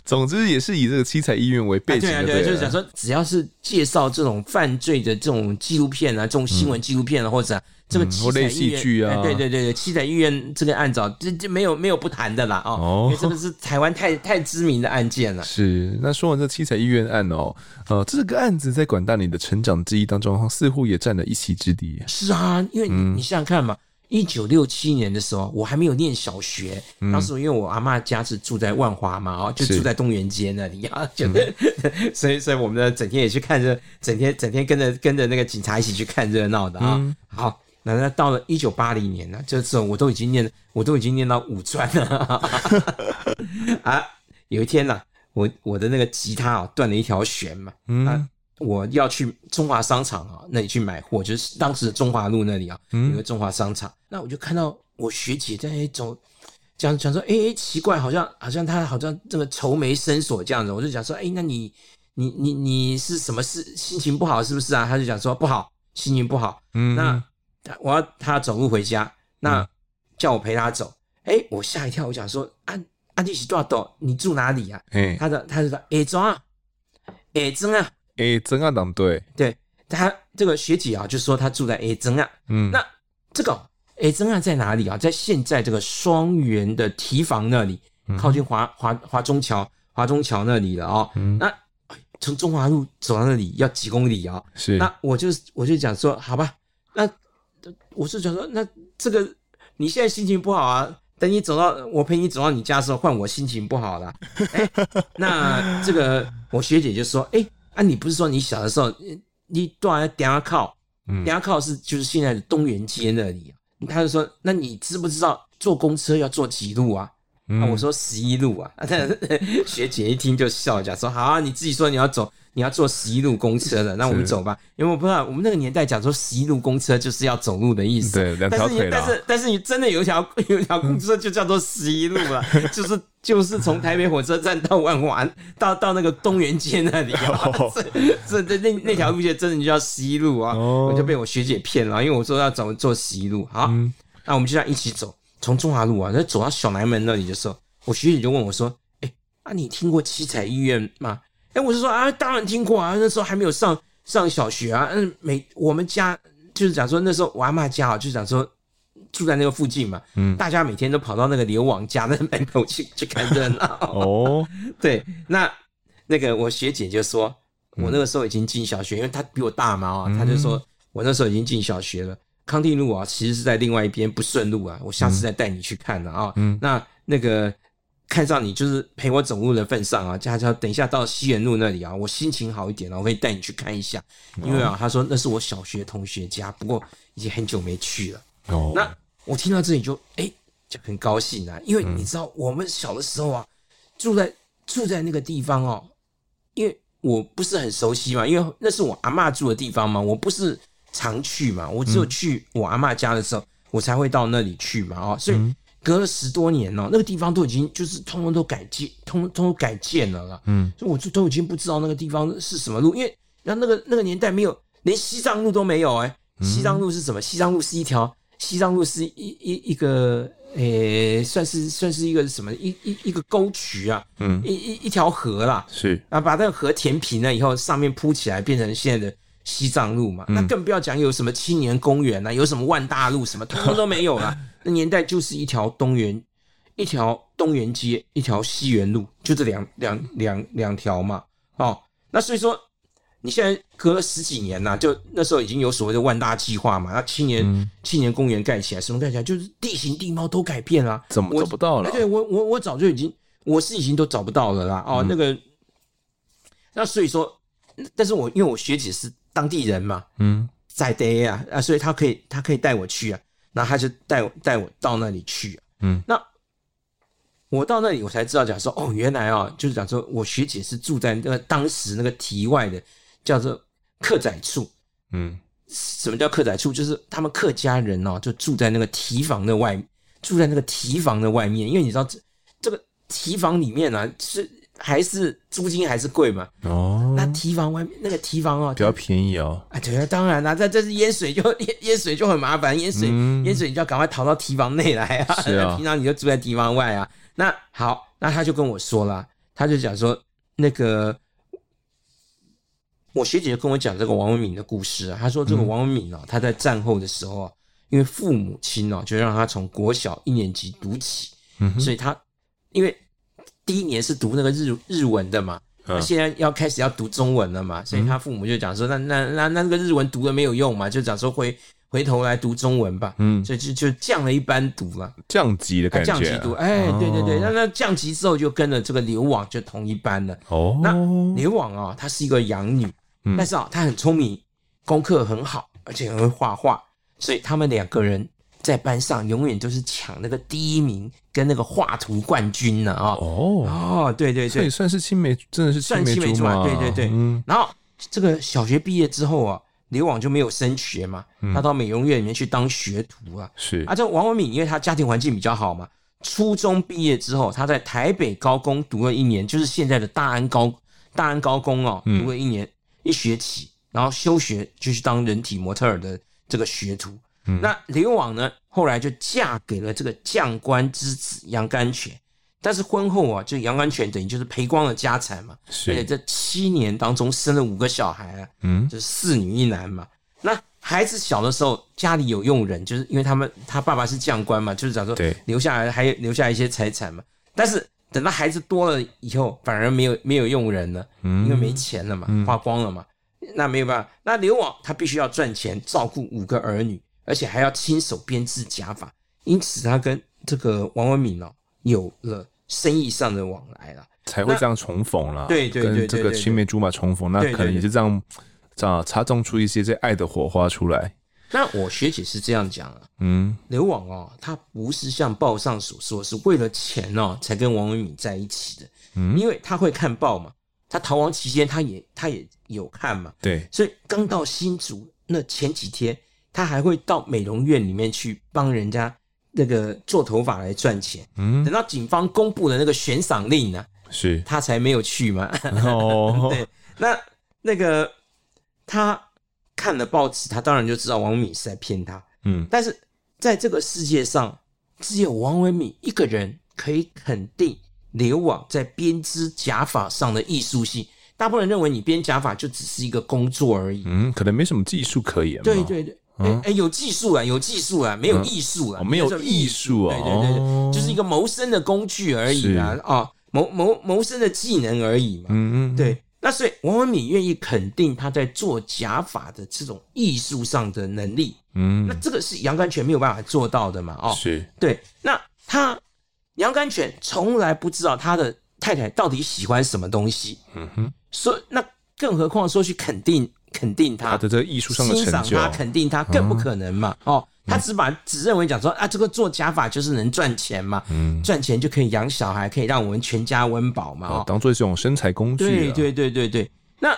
总之也是以这个七彩医院为背景的，对，对，就是讲说，只要是介绍这种犯罪的这种纪录片啊，这种新闻纪录片啊，或者这个七彩戏剧啊，对对对对，七彩医院这个案子，这这没有没有不谈的啦哦，因为这个是台湾太太知名的案件了。是，那说完这七彩医院案哦，呃，这个案子在管大你的成长记忆当中，似乎也占了一席之地。是啊，因为。你想想看嘛，一九六七年的时候，我还没有念小学。嗯、当时因为我阿妈家是住在万华嘛，哦，就住在东园街那里啊，就、嗯、所以所以我们呢，整天也去看热，整天整天跟着跟着那个警察一起去看热闹的啊。嗯、好，那那到了一九八零年呢，这时候我都已经念，我都已经念到五专了 啊。有一天呢、啊，我我的那个吉他啊断了一条弦嘛，嗯。啊我要去中华商场啊，那里去买货，就是当时的中华路那里啊，有个中华商场。嗯、那我就看到我学姐在那种讲讲说，哎、欸，奇怪，好像好像她好像这个愁眉深锁这样子。我就讲说，哎、欸，那你你你你是什么事？心情不好是不是啊？她就讲说不好，心情不好。嗯，那我要他走路回家，那叫我陪他走。哎、欸，我吓一跳，我想说，啊啊，你是多少？你住哪里啊？哎，他的他就说，哎，中啊，哎，中啊。哎，真啊，当对，对他这个学姐啊，就说他住在哎真啊，嗯，那这个哎真啊在哪里啊？在现在这个双园的提防那里，靠近华华华中桥华中桥那里了啊、哦。嗯，那从中华路走到那里要几公里啊？是，那我就我就讲说，好吧，那我是想说，那这个你现在心情不好啊？等你走到我陪你走到你家的时候，换我心情不好了。哎，那这个我学姐就说，哎。啊，你不是说你小的时候，你多少点下靠？点下靠是就是现在的东园街那里。啊他就说，那你知不知道坐公车要坐几路啊？嗯、啊我说十一路啊。啊 学姐一听就笑讲说，好啊，你自己说你要走。你要坐十一路公车的，那我们走吧。因为我不知道我们那个年代讲说十一路公车就是要走路的意思。对，两条腿。但是但是你真的有一条 有一条公车就叫做十一路了，就是就是从台北火车站到万华，到到那个东园街那里啊。这这那那条路线真的就叫十一路啊！我就被我学姐骗了，因为我说要走坐十一路。好，那我们就这样一起走，从中华路啊，那走到小南门那里的时候，我学姐就问我说：“哎，啊，你听过七彩医院吗？”哎，我是说啊，当然听过啊，那时候还没有上上小学啊。嗯，每我们家就是讲说，那时候我阿嬷家啊，就是讲说住在那个附近嘛。嗯，大家每天都跑到那个刘王家的门口去去看热闹。哦，对，那那个我学姐就说，我那个时候已经进小学，因为她比我大嘛啊，她就说我那时候已经进小学了。康定路啊，其实是在另外一边不顺路啊，我下次再带你去看了啊。嗯，那那个。看上你就是陪我走路的份上啊，佳佳，等一下到西园路那里啊，我心情好一点了，我可以带你去看一下。因为啊，他说那是我小学同学家，不过已经很久没去了。哦，那我听到这里就哎、欸，就很高兴啊，因为你知道我们小的时候啊，住在住在那个地方哦，因为我不是很熟悉嘛，因为那是我阿嬷住的地方嘛，我不是常去嘛，我只有去我阿嬷家的时候，我才会到那里去嘛，哦，所以。隔了十多年了，那个地方都已经就是通通都改建，通通都改建了啦。嗯，所以我就都已经不知道那个地方是什么路，因为然后那个那个年代没有，连西藏路都没有哎、欸。西藏路是什么？西藏路是一条，西藏路是一一一个，诶、欸，算是算是一个什么？一一一个沟渠啊，嗯，一一一条河啦。是，然后把那个河填平了以后，上面铺起来变成现在的西藏路嘛。嗯、那更不要讲有什么青年公园啊，有什么万大路什么，通通都没有了。那年代就是一条东园，一条东园街，一条西园路，就这两两两两条嘛。哦，那所以说你现在隔了十几年呐、啊，就那时候已经有所谓的万大计划嘛，那青年、嗯、青年公园盖起来，什么盖起来，就是地形地貌都改变了，怎么找不到了？对我我我早就已经我是已经都找不到了啦。哦，嗯、那个，那所以说，但是我因为我学姐是当地人嘛，嗯，在地啊啊，所以他可以他可以带我去啊，然后他就带我带我到那里去、啊，嗯，那。我到那里，我才知道讲说，哦，原来啊，就是讲说我学姐是住在那个当时那个题外的，叫做客仔处。嗯，什么叫客仔处？就是他们客家人哦，就住在那个提房的外，住在那个提房的外面。因为你知道这这个提房里面啊，是还是租金还是贵嘛？哦，那提防外面那个提防哦，比较便宜哦。啊，对啊，当然啦，这这是淹水就 淹淹水就很麻烦，淹水淹、嗯、水你就要赶快逃到提防内来啊。是啊，平常你就住在提防外啊。那好，那他就跟我说了，他就讲说，那个我学姐就跟我讲这个王文敏的故事啊。他说这个王文敏哦，他在战后的时候啊，因为父母亲哦，就让他从国小一年级读起，嗯，所以他因为第一年是读那个日日文的嘛，那现在要开始要读中文了嘛，所以他父母就讲说，那那那那那个日文读了没有用嘛，就讲说回。回头来读中文吧，嗯，所以就就降了一班读了，降级的感觉，降级读，哎，对对对，那那降级之后就跟了这个刘网就同一班了。哦，那刘网啊，她是一个养女，但是啊，她很聪明，功课很好，而且很会画画，所以他们两个人在班上永远都是抢那个第一名跟那个画图冠军呢啊。哦哦，对对对，算是青梅，真的是算青梅竹马，对对对。然后这个小学毕业之后啊。刘往就没有升学嘛，他到美容院里面去当学徒啊。是啊，这王文敏因为他家庭环境比较好嘛，初中毕业之后，他在台北高工读了一年，就是现在的大安高大安高工哦，读了一年一学期，然后休学就去当人体模特儿的这个学徒。那刘往呢，后来就嫁给了这个将官之子杨甘泉。但是婚后啊，就杨甘泉等于就是赔光了家产嘛，是而且这七年当中生了五个小孩啊，嗯，就是四女一男嘛。那孩子小的时候家里有佣人，就是因为他们他爸爸是将官嘛，就是讲说留下来还留下一些财产嘛。但是等到孩子多了以后，反而没有没有佣人了，嗯，因为没钱了嘛，花光了嘛，嗯，那没有办法。那刘往他必须要赚钱照顾五个儿女，而且还要亲手编制假发，因此他跟这个王文敏哦有了。生意上的往来了，才会这样重逢了。对对对，跟这个青梅竹马重逢，那可能也是这样，这样擦撞出一些这爱的火花出来。那我学姐是这样讲啊，嗯，流亡哦，他不是像报上所说是为了钱哦才跟王文敏在一起的，嗯，因为他会看报嘛，他逃亡期间他也他也有看嘛，对，所以刚到新竹那前几天，他还会到美容院里面去帮人家。那个做头发来赚钱，嗯，等到警方公布了那个悬赏令呢，是他才没有去嘛。哦，对，那那个他看了报纸，他当然就知道王伟敏是在骗他，嗯，但是在这个世界上，只有王文敏一个人可以肯定刘网在编织假发上的艺术性。大部分人认为你编假发就只是一个工作而已，嗯，可能没什么技术可言。对对对。哎哎、欸欸，有技术啊，有技术啊，没有艺术啊、嗯，没有艺术。啊，对对对对，就是一个谋生的工具而已啊，啊，谋谋谋生的技能而已嘛，嗯嗯，对。那所以王文敏愿意肯定他在做假法的这种艺术上的能力，嗯，那这个是杨甘泉没有办法做到的嘛，哦，是。对。那他杨甘泉从来不知道他的太太到底喜欢什么东西，嗯哼，所以那更何况说去肯定。肯定他，他的这个艺术上的成就，欣赏他，肯定他，更不可能嘛。嗯、哦，他只把只认为讲说啊，这个做假发就是能赚钱嘛，嗯，赚钱就可以养小孩，可以让我们全家温饱嘛，哦，当做一种生财工具。对对对对对。那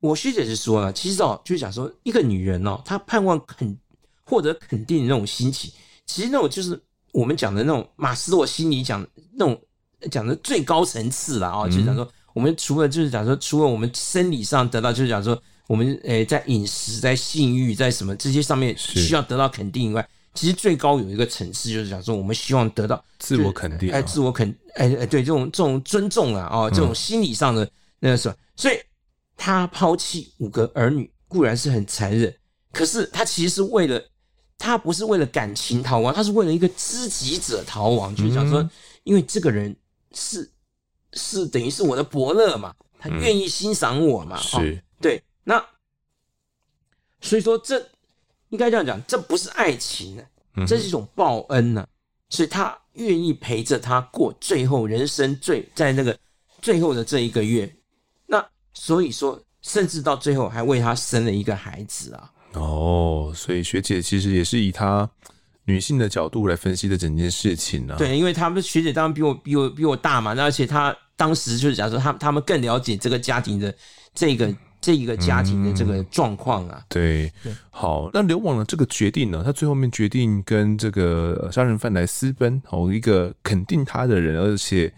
我学姐是说了，其实哦，就是讲说一个女人哦，她盼望肯获得肯定的那种心情，其实那种就是我们讲的那种马斯洛心理讲那种讲的最高层次了啊，就是讲说。嗯我们除了就是讲说，除了我们生理上得到，就是讲说我们诶在饮食、在性欲、在什么这些上面需要得到肯定以外，其实最高有一个层次，就是讲说我们希望得到自我肯定，哎，自我肯，哎哎，对，这种这种尊重啊，哦，这种心理上的那个什么，所以他抛弃五个儿女固然是很残忍，可是他其实是为了他不是为了感情逃亡，他是为了一个知己者逃亡，就是讲说，因为这个人是。是等于是我的伯乐嘛，他愿意欣赏我嘛？是、哦，对，那所以说这应该这样讲，这不是爱情呢，这是一种报恩呢，所以他愿意陪着他过最后人生最在那个最后的这一个月，那所以说，甚至到最后还为他生了一个孩子啊。哦，所以学姐其实也是以她女性的角度来分析的整件事情呢、啊。对，因为他们学姐当然比我比我比我大嘛，那而且她当时就是假如说他他们更了解这个家庭的这个这一个家庭的这个状况啊。嗯、对，对好，那流亡的这个决定呢，他最后面决定跟这个杀人犯来私奔，哦，一个肯定他的人，而且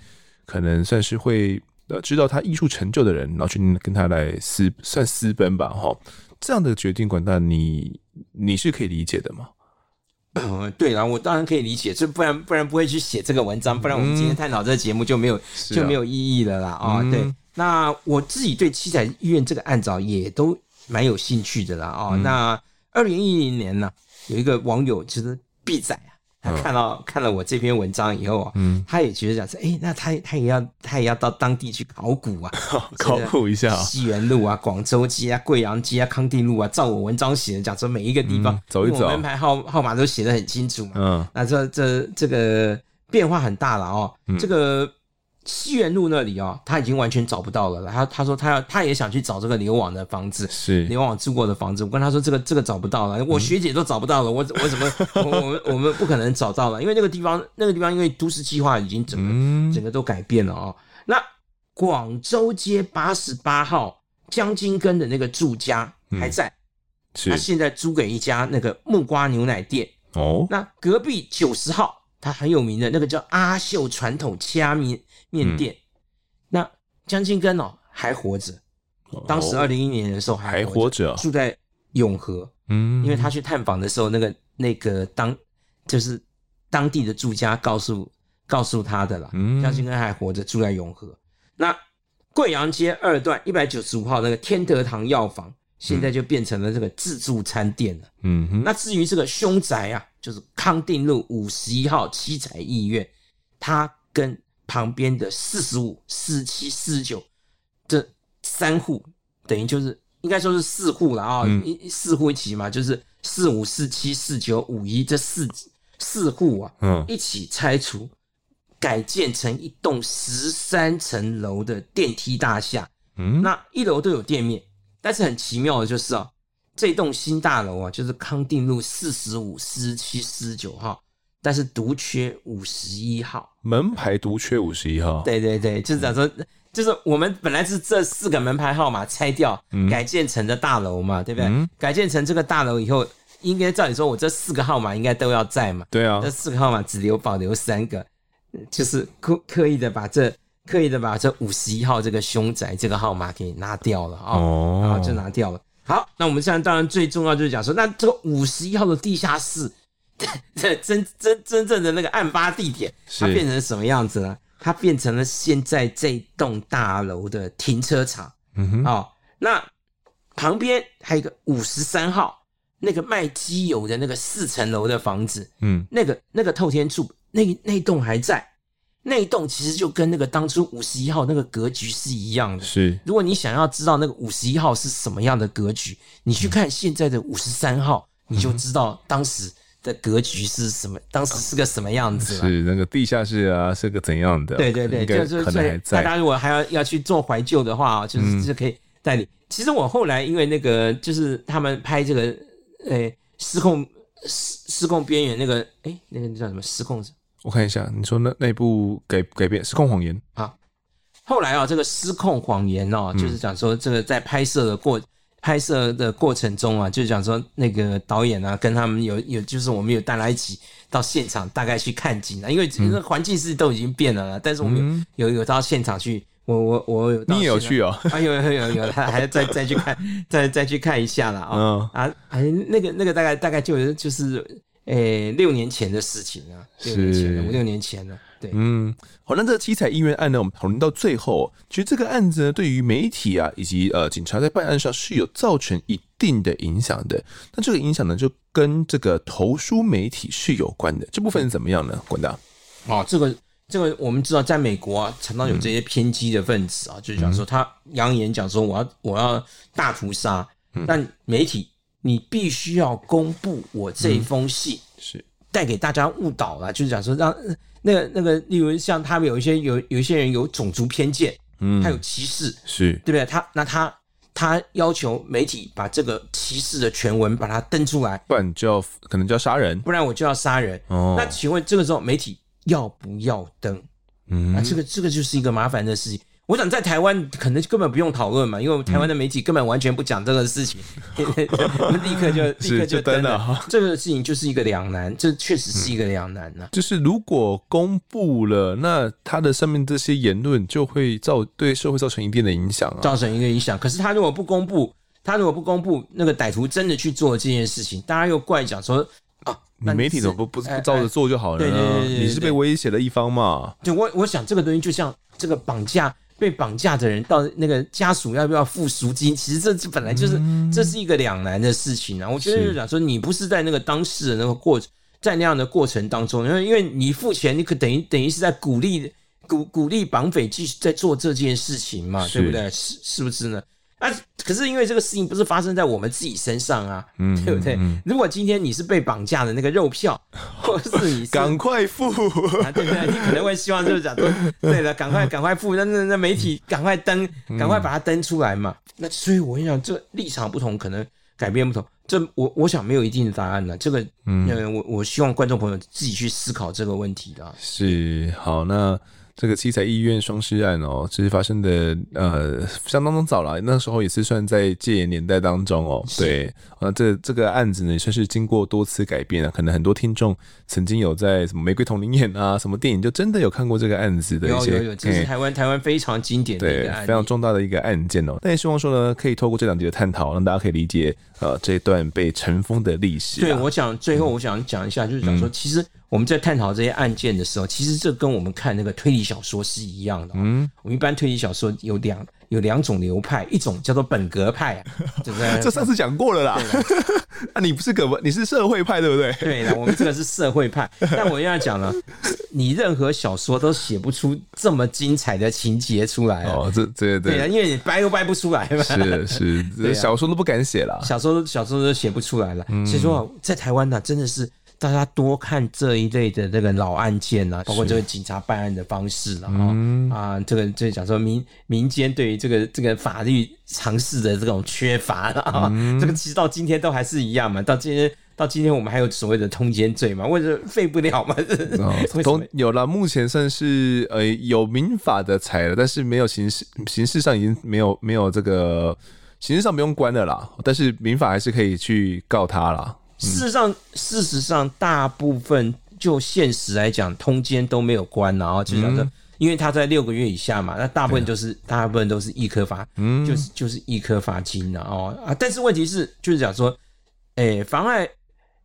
可能算是会呃知道他艺术成就的人，然后去跟他来私算私奔吧，哈。这样的决定，管大你你是可以理解的吗？嗯，对啦，我当然可以理解，这不然不然不会去写这个文章，不然我们今天探讨这个节目就没有、嗯、就没有意义了啦啊！对，那我自己对七彩医院这个案子也都蛮有兴趣的啦啊、哦嗯！那二零一零年呢，有一个网友其实 B 仔。他看到、嗯、看了我这篇文章以后啊，嗯，他也觉得讲说，哎、欸，那他他也要他也要到当地去考古啊，考古一下西园路啊、广州街啊、贵阳街啊、康定路啊，照我文章写的讲说每一个地方、嗯、走一走，门牌号号码都写的很清楚嘛，嗯，那这这这个变化很大了哦，嗯、这个。西园路那里哦，他已经完全找不到了。他他说他要他也想去找这个刘网的房子，是刘网住过的房子。我跟他说这个这个找不到了，我学姐都找不到了，我我怎么我我们我们不可能找到了？因为那个地方那个地方因为都市计划已经整个整个都改变了哦。那广州街八十八号江金根的那个住家还在，他现在租给一家那个木瓜牛奶店哦。那隔壁九十号，他很有名的那个叫阿秀传统掐米。面店，嗯、那江金根哦还活着，当时二零一一年的时候还活着，住在永和，嗯，因为他去探访的时候，那个那个当就是当地的住家告诉告诉他的啦，嗯，江金根还活着，住在永和。那贵阳街二段一百九十五号那个天德堂药房，现在就变成了这个自助餐店了，嗯哼。那至于这个凶宅啊，就是康定路五十一号七彩医院，他跟旁边的四十五、四十七、四十九这三户，等于就是应该说是四户了啊，一、嗯、四户一起嘛，就是四五、四七、四九、五一这四四户啊，嗯，一起拆除，改建成一栋十三层楼的电梯大厦，嗯，那一楼都有店面，但是很奇妙的就是啊，这栋新大楼啊，就是康定路四十五、四十七、四十九号。但是独缺五十一号门牌，独缺五十一号。对对对，就是讲说，就是我们本来是这四个门牌号码拆掉，嗯、改建成的大楼嘛，对不对？嗯、改建成这个大楼以后，应该照理说，我这四个号码应该都要在嘛。对啊，这四个号码只留保留三个，就是刻刻意的把这刻意的把这五十一号这个凶宅这个号码给拿掉了啊，哦，然后就拿掉了。好，那我们现在当然最重要就是讲说，那这个五十一号的地下室。这真真真正的那个案发地点，它变成什么样子呢？它变成了现在这栋大楼的停车场。嗯哼，哦，那旁边还有一个五十三号那个卖机油的那个四层楼的房子。嗯，那个那个透天厝，那那栋还在，那栋其实就跟那个当初五十一号那个格局是一样的。是，如果你想要知道那个五十一号是什么样的格局，你去看现在的五十三号，你就知道当时。的格局是什么？当时是个什么样子？是那个地下室啊，是个怎样的？对对对，就是所以大家如果还要要去做怀旧的话，就是就可以带你。其实我后来因为那个就是他们拍这个，诶，失控失失控边缘那个，诶，那个叫什么失控？我看一下，你说那那部改改变失控谎言啊？后来啊，这个失控谎言哦，就是讲说这个在拍摄的过。拍摄的过程中啊，就讲说那个导演啊，跟他们有有，就是我们有带来一起到现场，大概去看景啊，因为那环境是都已经变了啦，但是我们有有有到现场去，我我我有，你也有去哦？啊，有有有有，他还要再再去看，再再去看一下啦。啊啊，哎，那个那个大概大概就就是诶六年前的事情啊，六年前了，五六年前了。对，嗯，好，那这个七彩医院案呢，我们讨论到最后，其实这个案子呢，对于媒体啊，以及呃警察在办案上是有造成一定的影响的。那这个影响呢，就跟这个投书媒体是有关的。这部分是怎么样呢？管大？哦，这个这个我们知道，在美国啊，常常有这些偏激的分子啊，嗯、就是讲说他扬言讲说我要我要大屠杀，嗯、但媒体你必须要公布我这封信，嗯、是带给大家误导了，就是讲说让那个那个，例如像他们有一些有有一些人有种族偏见，嗯，他有歧视，是对不对？他那他他要求媒体把这个歧视的全文把它登出来，不然就要可能就要杀人，不然我就要杀人。哦，那请问这个时候媒体？要不要登？嗯，啊，这个这个就是一个麻烦的事情。我想在台湾可能根本不用讨论嘛，因为台湾的媒体根本完全不讲这个事情，我 们立刻就立刻就登了。这个事情就是一个两难，这确实是一个两难呐。就是如果公布了，那他的上面这些言论就会造对社会造成一定的影响啊，造成一个影响。可是他如果不公布，他如果不公布，那个歹徒真的去做这件事情，大家又怪讲说。你媒体怎么不不不照着做就好了？对对对，你是被威胁的一方嘛？就我我想这个东西就像这个绑架被绑架的人到那个家属要不要付赎金？其实这这本来就是这是一个两难的事情啊。我觉得就讲说你不是在那个当事的那个过在那样的过程当中，因为因为你付钱，你可等于等于是在鼓励鼓鼓励绑匪继续在做这件事情嘛，对不对？是是不是呢？啊！可是因为这个事情不是发生在我们自己身上啊，嗯，对不对？嗯、如果今天你是被绑架的那个肉票，或是你赶快付，啊，对不对？你可能会希望就是讲说，对了，赶快赶快付，那那那媒体赶快登，赶快把它登出来嘛。嗯、那所以我跟你讲，这立场不同，可能改变不同。这我我想没有一定的答案呢。这个，嗯，我我希望观众朋友自己去思考这个问题的。是，好，那。这个七彩医院双尸案哦，其实发生的呃相当早了，那时候也是算在戒严年代当中哦。是对，呃，这这个案子呢，也算是经过多次改编啊。可能很多听众曾经有在什么《玫瑰瞳铃眼》啊，什么电影，就真的有看过这个案子的一些。有有有，这是台湾嘿台湾非常经典的一个案，对，非常重大的一个案件哦。但也希望说呢，可以透过这两集的探讨，让大家可以理解呃这一段被尘封的历史，啊。对，我想最后我想讲一下，嗯、就是讲说其实。我们在探讨这些案件的时候，其实这跟我们看那个推理小说是一样的。嗯，我们一般推理小说有两有两种流派，一种叫做本格派啊，对不对？这上次讲过了啦。啊，你不是本，你是社会派，对不对？对的，我们这个是社会派。但我要讲了，你任何小说都写不出这么精彩的情节出来哦。这这对啊，因为你掰都掰不出来嘛。是是，小说都不敢写了，小说小说都写不出来了。所以说，在台湾呢，真的是。大家多看这一类的这个老案件啊，包括这个警察办案的方式啊，嗯、啊，这个这讲说民民间对于这个这个法律尝试的这种缺乏啊，嗯、这个其实到今天都还是一样嘛。到今天到今天我们还有所谓的通奸罪嘛？为什么废不了嘛？都有了，目前算是呃有民法的裁了，但是没有刑事，刑事上已经没有没有这个刑事上不用关了啦，但是民法还是可以去告他啦。事实上，事实上，大部分就现实来讲，通奸都没有关，然后就讲说，因为他在六个月以下嘛，那大部分就是大部分都是易科罚，嗯，就是就是易科罚金了哦啊。但是问题是，就是讲说，诶，妨碍，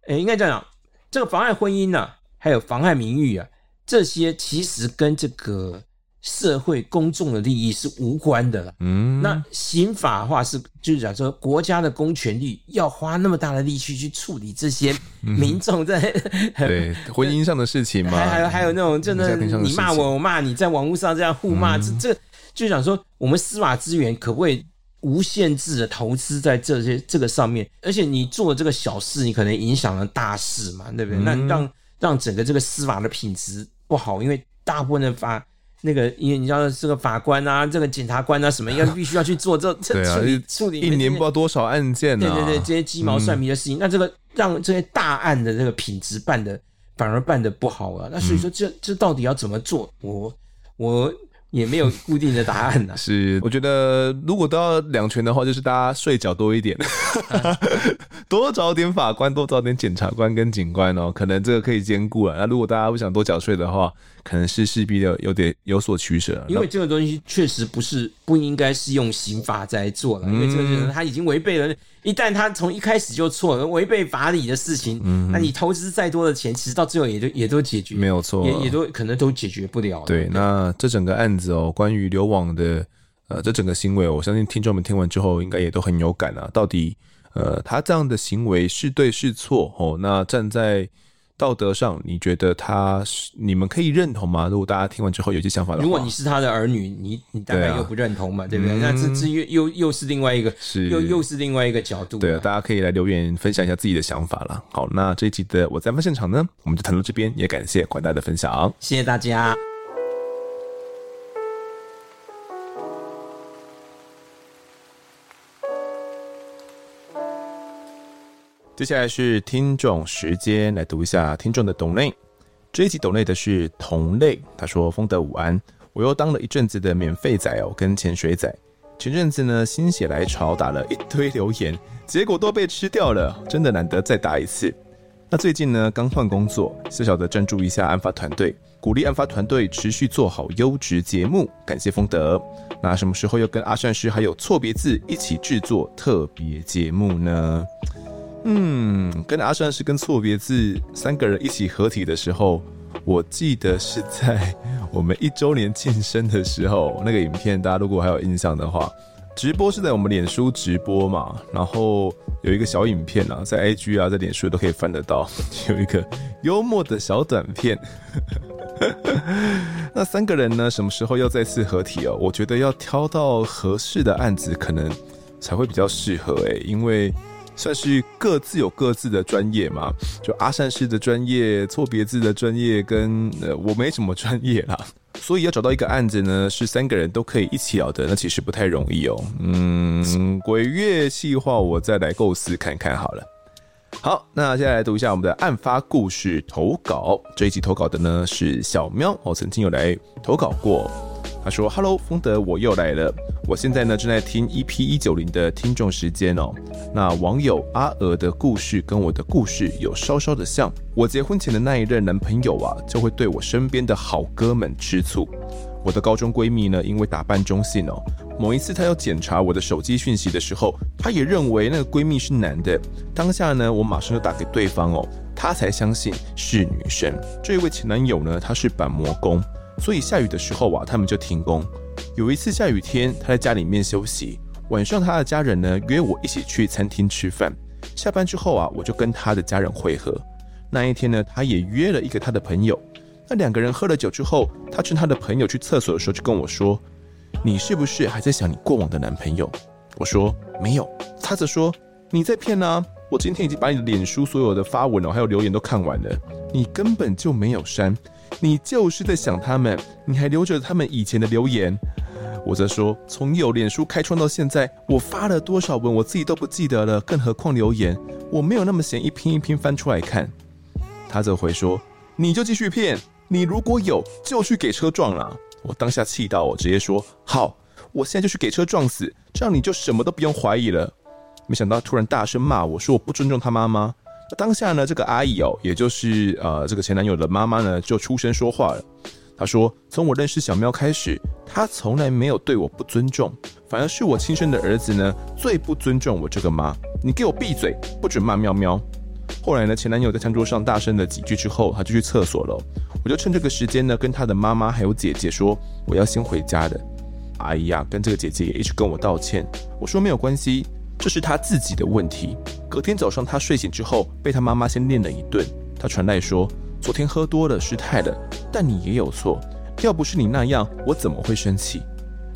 诶，应该这样讲，这个妨碍婚姻呐，还有妨碍名誉啊，这些其实跟这个。社会公众的利益是无关的了。嗯，那刑法的话是就是讲说，国家的公权力要花那么大的力气去处理这些民众在、嗯、对婚姻上的事情嘛，还还有还有那种真的你骂我我骂你，在网络上这样互骂，嗯、这这就想说我们司法资源可不可以无限制的投资在这些这个上面？而且你做这个小事，你可能影响了大事嘛，对不对？嗯、那让让整个这个司法的品质不好，因为大部分的法。那个，因为你知道这个法官啊，这个检察官啊，什么应该 必须要去做这这处理处理一年不知道多少案件呢？对对对，这些鸡毛蒜皮的事情，那这个让这些大案的这个品质办的反而办的不好啊。那所以说，这这到底要怎么做？我我。也没有固定的答案呢。是，我觉得如果都要两全的话，就是大家税缴多一点，多找点法官，多找点检察官跟警官哦，可能这个可以兼顾啊。那如果大家不想多缴税的话，可能是势必的有点有所取舍。因为这个东西确实不是不应该是用刑法在做了，因为这个人他已经违背了。一旦他从一开始就错了，违背法理的事情，嗯、那你投资再多的钱，其实到最后也都也都解决，没有错，也也都可能都解决不了。对，对那这整个案子哦，关于流网的呃，这整个行为，我相信听众们听完之后，应该也都很有感啊。到底呃，他这样的行为是对是错？哦，那站在道德上，你觉得他是你们可以认同吗？如果大家听完之后有些想法的话，如果你是他的儿女，你你大概又不认同嘛，对，不对？嗯、那这这又又又是另外一个，是又又是另外一个角度。对啊，大家可以来留言分享一下自己的想法了。好，那这一集的我在现场呢，我们就谈到这边，也感谢广大的分享，谢谢大家。接下来是听众时间，来读一下听众的懂内。这一集懂内的是同类，他说：“丰德午安，我又当了一阵子的免费仔哦，跟潜水仔。前阵子呢，心血来潮打了一堆留言，结果都被吃掉了，真的难得再打一次。那最近呢，刚换工作，小小的赞助一下案发团队，鼓励案发团队持续做好优质节目，感谢丰德。那什么时候又跟阿善师还有错别字一起制作特别节目呢？”嗯，跟阿善是跟错别字三个人一起合体的时候，我记得是在我们一周年庆生的时候，那个影片大家如果还有印象的话，直播是在我们脸书直播嘛，然后有一个小影片啊，在 IG 啊，在脸书都可以翻得到，有一个幽默的小短片。那三个人呢，什么时候要再次合体哦？我觉得要挑到合适的案子，可能才会比较适合诶，因为。算是各自有各自的专业嘛，就阿善师的专业，错别字的专业，跟呃我没什么专业啦，所以要找到一个案子呢，是三个人都可以一起聊的，那其实不太容易哦。嗯，鬼月计划我再来构思看看好了。好，那接下来读一下我们的案发故事投稿，这一集投稿的呢是小喵我，曾经有来投稿过。他说：“Hello，丰德，我又来了。我现在呢正在听 EP 一九零的听众时间哦。那网友阿娥的故事跟我的故事有稍稍的像。我结婚前的那一任男朋友啊，就会对我身边的好哥们吃醋。我的高中闺蜜呢，因为打扮中性哦，某一次她要检查我的手机讯息的时候，她也认为那个闺蜜是男的。当下呢，我马上就打给对方哦，她才相信是女生。这一位前男友呢，他是板模工。”所以下雨的时候啊，他们就停工。有一次下雨天，他在家里面休息，晚上他的家人呢约我一起去餐厅吃饭。下班之后啊，我就跟他的家人会合。那一天呢，他也约了一个他的朋友。那两个人喝了酒之后，他趁他的朋友去厕所的时候，就跟我说：“你是不是还在想你过往的男朋友？”我说：“没有。”他则说：“你在骗啊！我今天已经把你的脸书所有的发文哦，还有留言都看完了，你根本就没有删。”你就是在想他们，你还留着他们以前的留言。我则说，从有脸书开创到现在，我发了多少文，我自己都不记得了，更何况留言。我没有那么闲，一篇一篇翻出来看。他则回说，你就继续骗，你如果有，就去给车撞了。我当下气到，我直接说，好，我现在就去给车撞死，这样你就什么都不用怀疑了。没想到突然大声骂我说，我不尊重他妈妈。当下呢，这个阿姨哦，也就是呃这个前男友的妈妈呢，就出声说话了。她说：“从我认识小喵开始，她从来没有对我不尊重，反而是我亲生的儿子呢，最不尊重我这个妈。你给我闭嘴，不准骂喵喵。”后来呢，前男友在餐桌上大声了几句之后，他就去厕所了。我就趁这个时间呢，跟他的妈妈还有姐姐说：“我要先回家的。”阿姨呀，跟这个姐姐也一直跟我道歉。我说没有关系。这是他自己的问题。隔天早上，他睡醒之后被他妈妈先念了一顿。他传来说：“昨天喝多了，失态了，但你也有错。要不是你那样，我怎么会生气？”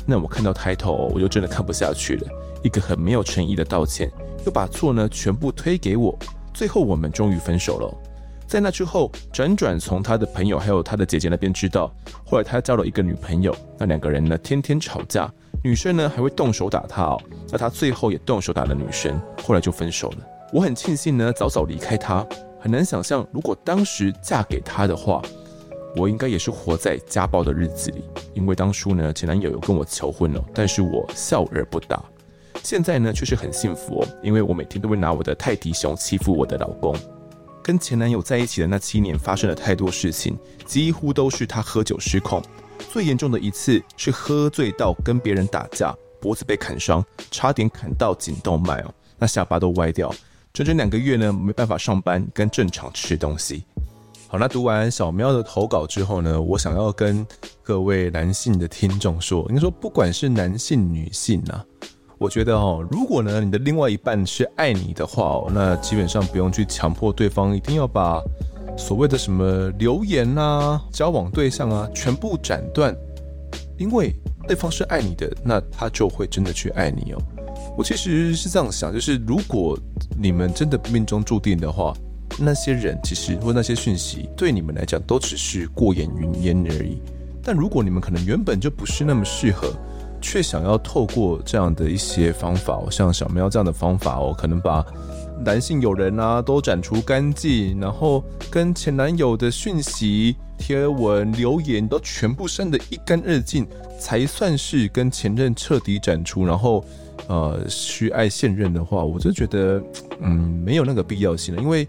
那我看到抬头，我就真的看不下去了。一个很没有诚意的道歉，又把错呢全部推给我。最后我们终于分手了。在那之后，辗转从他的朋友还有他的姐姐那边知道，后来他交了一个女朋友。那两个人呢，天天吵架。女生呢还会动手打他哦，那他最后也动手打了女生，后来就分手了。我很庆幸呢，早早离开他。很难想象，如果当时嫁给他的话，我应该也是活在家暴的日子里。因为当初呢，前男友有跟我求婚了，但是我笑而不答。现在呢，却是很幸福哦，因为我每天都会拿我的泰迪熊欺负我的老公。跟前男友在一起的那七年，发生了太多事情，几乎都是他喝酒失控。最严重的一次是喝醉到跟别人打架，脖子被砍伤，差点砍到颈动脉哦，那下巴都歪掉，整整两个月呢，没办法上班跟正常吃东西。好，那读完小喵的投稿之后呢，我想要跟各位男性的听众说，应该说不管是男性女性啊，我觉得哦，如果呢你的另外一半是爱你的话哦，那基本上不用去强迫对方一定要把。所谓的什么留言啊、交往对象啊，全部斩断，因为对方是爱你的，那他就会真的去爱你哦。我其实是这样想，就是如果你们真的命中注定的话，那些人其实或那些讯息对你们来讲都只是过眼云烟而已。但如果你们可能原本就不是那么适合，却想要透过这样的一些方法，像小喵这样的方法哦，可能把男性友人啊都斩除干净，然后跟前男友的讯息、贴文、留言都全部删得一干二净，才算是跟前任彻底斩除，然后呃去爱现任的话，我就觉得嗯没有那个必要性了，因为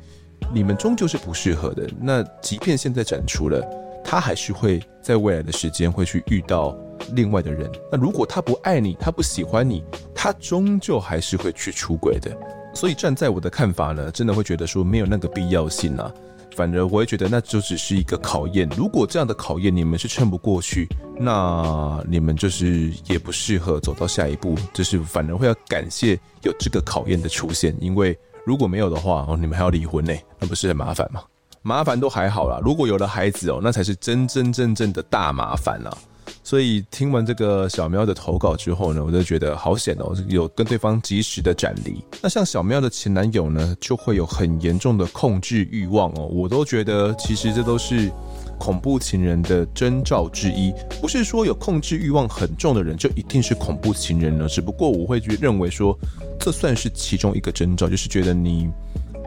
你们终究是不适合的。那即便现在展出了，他还是会在未来的时间会去遇到。另外的人，那如果他不爱你，他不喜欢你，他终究还是会去出轨的。所以站在我的看法呢，真的会觉得说没有那个必要性啊。反而我会觉得那就只是一个考验。如果这样的考验你们是撑不过去，那你们就是也不适合走到下一步。就是反而会要感谢有这个考验的出现，因为如果没有的话，哦，你们还要离婚呢，那不是很麻烦吗？麻烦都还好啦，如果有了孩子哦，那才是真真正正的大麻烦了。所以听完这个小喵的投稿之后呢，我就觉得好险哦，有跟对方及时的斩离。那像小喵的前男友呢，就会有很严重的控制欲望哦。我都觉得其实这都是恐怖情人的征兆之一。不是说有控制欲望很重的人就一定是恐怖情人呢，只不过我会去认为说，这算是其中一个征兆，就是觉得你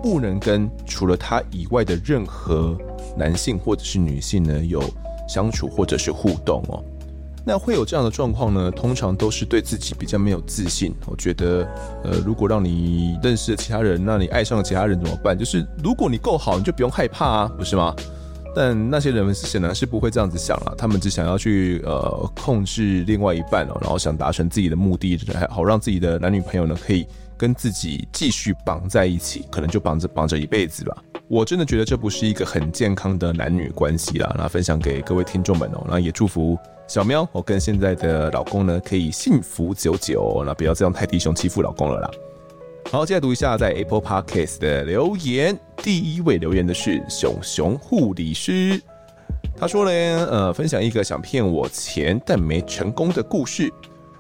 不能跟除了他以外的任何男性或者是女性呢有相处或者是互动哦。那会有这样的状况呢？通常都是对自己比较没有自信。我觉得，呃，如果让你认识了其他人，那你爱上了其他人怎么办？就是如果你够好，你就不用害怕啊，不是吗？但那些人显然是不会这样子想了，他们只想要去呃控制另外一半哦，然后想达成自己的目的，还好让自己的男女朋友呢可以跟自己继续绑在一起，可能就绑着绑着一辈子吧。我真的觉得这不是一个很健康的男女关系啦。那分享给各位听众们哦，那也祝福。小喵，我跟现在的老公呢，可以幸福久久。那不要这样太低熊欺负老公了啦。好，接下来读一下在 Apple Podcast 的留言。第一位留言的是熊熊护理师，他说呢，呃，分享一个想骗我钱但没成功的故事。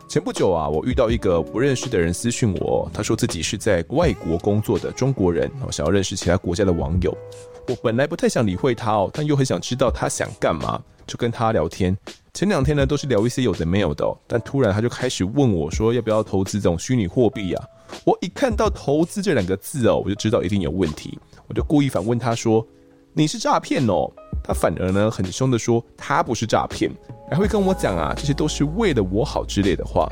前不久啊，我遇到一个不认识的人私讯我，他说自己是在外国工作的中国人，想要认识其他国家的网友。我本来不太想理会他哦，但又很想知道他想干嘛，就跟他聊天。前两天呢，都是聊一些有的没有的，但突然他就开始问我说，要不要投资这种虚拟货币啊？我一看到投资这两个字哦，我就知道一定有问题，我就故意反问他说，你是诈骗哦？他反而呢很凶的说，他不是诈骗，还会跟我讲啊，这些都是为了我好之类的话，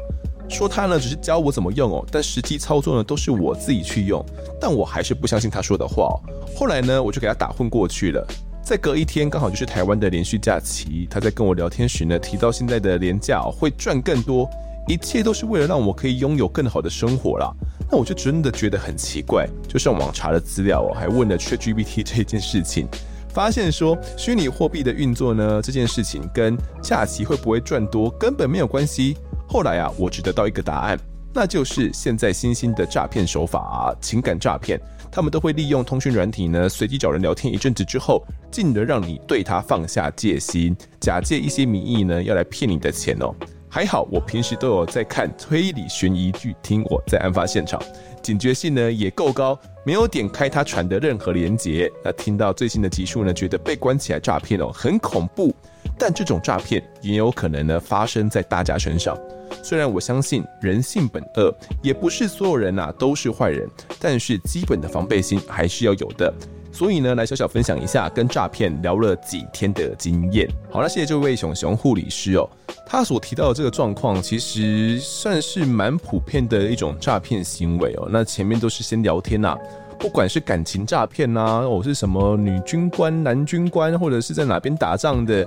说他呢只是教我怎么用哦，但实际操作呢都是我自己去用，但我还是不相信他说的话哦。后来呢，我就给他打混过去了。再隔一天，刚好就是台湾的连续假期。他在跟我聊天时呢，提到现在的连假会赚更多，一切都是为了让我可以拥有更好的生活啦。那我就真的觉得很奇怪，就上网查了资料哦，还问了 ChatGPT 这件事情，发现说虚拟货币的运作呢，这件事情跟假期会不会赚多根本没有关系。后来啊，我只得到一个答案，那就是现在新兴的诈骗手法啊，情感诈骗。他们都会利用通讯软体呢，随机找人聊天一阵子之后，进而让你对他放下戒心，假借一些名义呢，要来骗你的钱哦。还好我平时都有在看推理悬疑剧，听我在案发现场，警觉性呢也够高，没有点开他传的任何连接。那听到最新的集数呢，觉得被关起来诈骗哦，很恐怖。但这种诈骗也有可能呢发生在大家身上。虽然我相信人性本恶，也不是所有人呐、啊、都是坏人，但是基本的防备心还是要有的。所以呢，来小小分享一下跟诈骗聊了几天的经验。好，那谢谢这位熊熊护理师哦，他所提到的这个状况，其实算是蛮普遍的一种诈骗行为哦。那前面都是先聊天呐、不管是感情诈骗呐，我是什么女军官、男军官，或者是在哪边打仗的。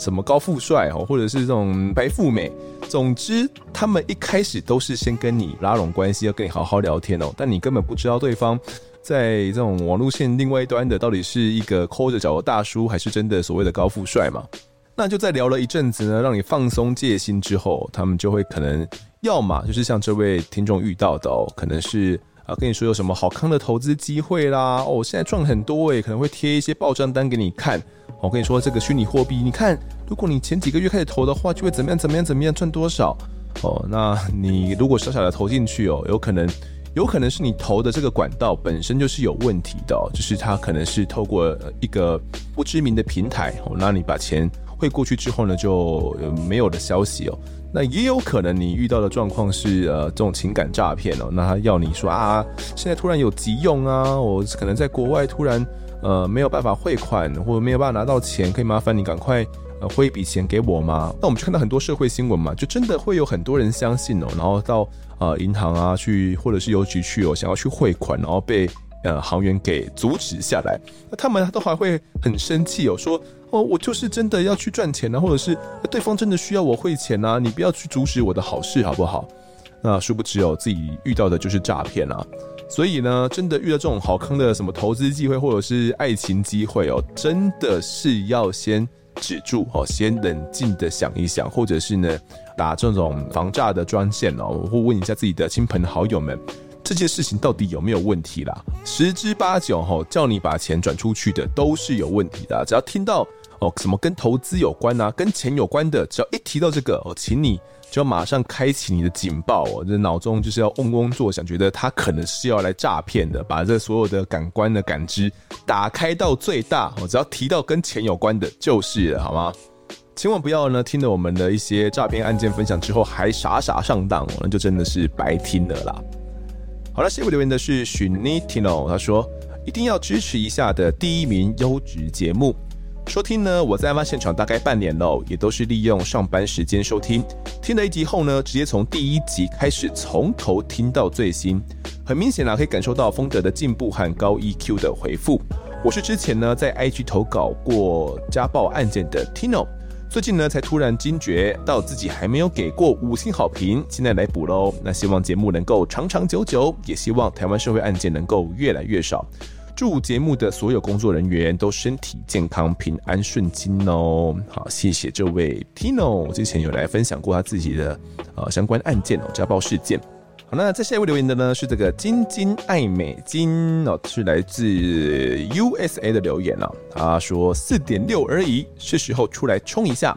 什么高富帅哦，或者是这种白富美，总之他们一开始都是先跟你拉拢关系，要跟你好好聊天哦。但你根本不知道对方在这种网络线另外一端的到底是一个抠着脚的大叔，还是真的所谓的高富帅嘛？那就在聊了一阵子呢，让你放松戒心之后，他们就会可能要么就是像这位听众遇到的哦，可能是啊，跟你说有什么好康的投资机会啦，哦，现在赚很多诶，可能会贴一些报账单给你看。我跟你说这个虚拟货币，你看，如果你前几个月开始投的话，就会怎么样怎么样怎么样赚多少哦。那你如果小小的投进去哦，有可能。有可能是你投的这个管道本身就是有问题的，就是它可能是透过一个不知名的平台哦，那你把钱汇过去之后呢，就没有了消息哦。那也有可能你遇到的状况是呃这种情感诈骗哦，那他要你说啊，现在突然有急用啊，我可能在国外突然呃没有办法汇款或者没有办法拿到钱，可以麻烦你赶快呃汇一笔钱给我吗？那我们就看到很多社会新闻嘛，就真的会有很多人相信哦，然后到。呃，银行啊，去或者是邮局去哦，想要去汇款，然后被呃行员给阻止下来。那他们都还会很生气哦，说哦，我就是真的要去赚钱啊，或者是对方真的需要我汇钱啊，你不要去阻止我的好事好不好？那殊不知哦，自己遇到的就是诈骗啊。所以呢，真的遇到这种好坑的什么投资机会或者是爱情机会哦，真的是要先止住哦，先冷静的想一想，或者是呢。打这种防诈的专线哦，我会问一下自己的亲朋好友们，这件事情到底有没有问题啦？十之八九哈，叫你把钱转出去的都是有问题的。只要听到哦什么跟投资有关啊，跟钱有关的，只要一提到这个哦，请你就要马上开启你的警报哦，这脑中就是要嗡嗡作响，觉得他可能是要来诈骗的，把这所有的感官的感知打开到最大哦，只要提到跟钱有关的，就是了，好吗？千万不要呢，听了我们的一些诈骗案件分享之后，还傻傻上当，那就真的是白听了啦。好了，下一位留言的是许妮 Tino，他说一定要支持一下的第一名优质节目。收听呢，我在案发现场大概半年了，也都是利用上班时间收听。听了一集后呢，直接从第一集开始从头听到最新，很明显啊，可以感受到丰德的进步和高 EQ 的回复。我是之前呢在 IG 投稿过家暴案件的 Tino。最近呢，才突然惊觉到自己还没有给过五星好评，现在来补喽。那希望节目能够长长久久，也希望台湾社会案件能够越来越少。祝节目的所有工作人员都身体健康、平安顺心哦。好，谢谢这位 Tino，之前有来分享过他自己的呃相关案件哦，家暴事件。好，那在下一位留言的呢是这个金金爱美金哦，是来自 USA 的留言啊。他说四点六而已，是时候出来冲一下。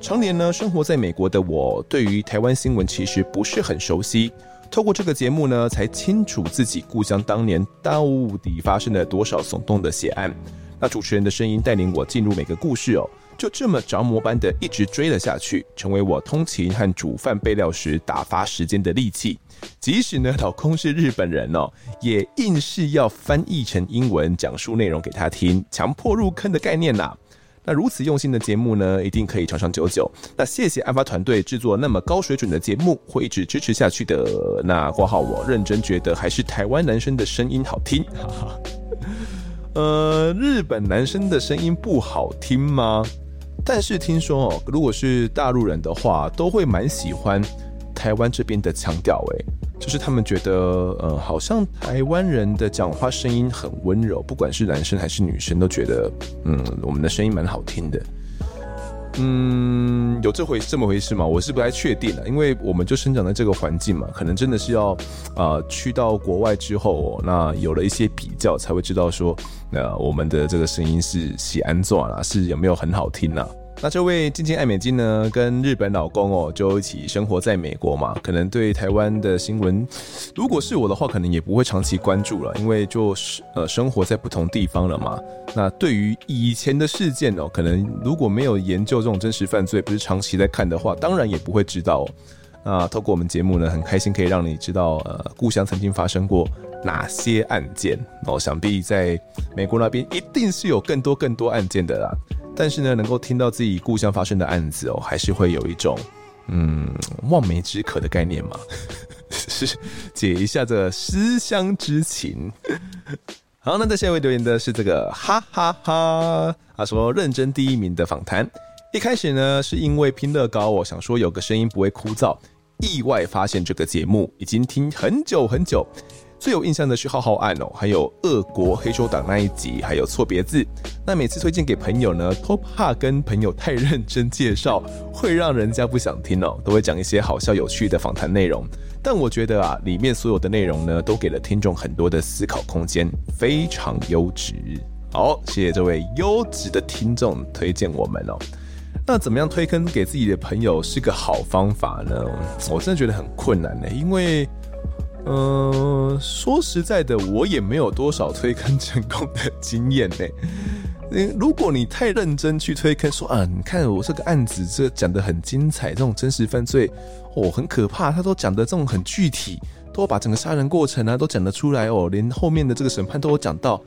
常年呢生活在美国的我，对于台湾新闻其实不是很熟悉。透过这个节目呢，才清楚自己故乡当年到底发生了多少耸动的血案。那主持人的声音带领我进入每个故事哦。就这么着魔般的一直追了下去，成为我通勤和煮饭备料时打发时间的利器。即使呢老公是日本人哦，也硬是要翻译成英文讲述内容给他听，强迫入坑的概念呐。那如此用心的节目呢，一定可以长长久久。那谢谢案发团队制作那么高水准的节目，会一直支持下去的。那括号我认真觉得还是台湾男生的声音好听，哈哈。呃，日本男生的声音不好听吗？但是听说哦，如果是大陆人的话，都会蛮喜欢台湾这边的腔调，诶，就是他们觉得，呃，好像台湾人的讲话声音很温柔，不管是男生还是女生，都觉得，嗯，我们的声音蛮好听的。嗯，有这回这么回事吗？我是不太确定的，因为我们就生长在这个环境嘛，可能真的是要，呃，去到国外之后，哦，那有了一些比较，才会知道说，呃，我们的这个声音是喜安做啦，是有没有很好听呢？那这位静静爱美金呢，跟日本老公哦，就一起生活在美国嘛，可能对台湾的新闻，如果是我的话，可能也不会长期关注了，因为就是呃生活在不同地方了嘛。那对于以前的事件哦，可能如果没有研究这种真实犯罪，不是长期在看的话，当然也不会知道哦。那透过我们节目呢，很开心可以让你知道呃故乡曾经发生过哪些案件哦，想必在美国那边一定是有更多更多案件的啦。但是呢，能够听到自己故乡发生的案子哦，还是会有一种嗯望梅止渴的概念嘛，是 解一下这思乡之情。好，那在下一位留言的是这个哈哈哈，他说认真第一名的访谈，一开始呢是因为拼乐高，我想说有个声音不会枯燥，意外发现这个节目已经听很久很久。最有印象的是浩浩案哦，还有俄国黑手党那一集，还有错别字。那每次推荐给朋友呢，都怕跟朋友太认真介绍，会让人家不想听哦，都会讲一些好笑有趣的访谈内容。但我觉得啊，里面所有的内容呢，都给了听众很多的思考空间，非常优质。好，谢谢这位优质的听众推荐我们哦。那怎么样推坑给自己的朋友是个好方法呢？我真的觉得很困难呢，因为。嗯、说实在的，我也没有多少推坑成功的经验呢。如果你太认真去推坑，说啊，你看我这个案子这讲得很精彩，这种真实犯罪哦很可怕，他都讲得这种很具体，都把整个杀人过程啊都讲得出来哦，连后面的这个审判都有讲到。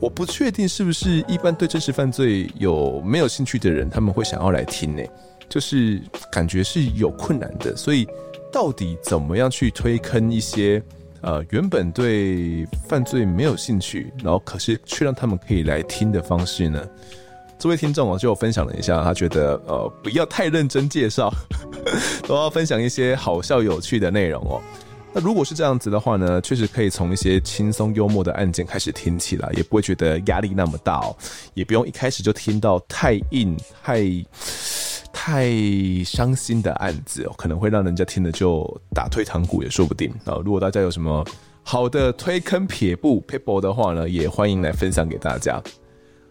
我不确定是不是一般对真实犯罪有没有兴趣的人，他们会想要来听呢？就是感觉是有困难的，所以。到底怎么样去推坑一些呃原本对犯罪没有兴趣，然后可是却让他们可以来听的方式呢？这位听众哦就分享了一下，他觉得呃不要太认真介绍，都要分享一些好笑有趣的内容哦。那如果是这样子的话呢，确实可以从一些轻松幽默的案件开始听起来，也不会觉得压力那么大哦，也不用一开始就听到太硬太。太伤心的案子，可能会让人家听了就打退堂鼓也说不定啊！如果大家有什么好的推坑撇步 people 的话呢，也欢迎来分享给大家。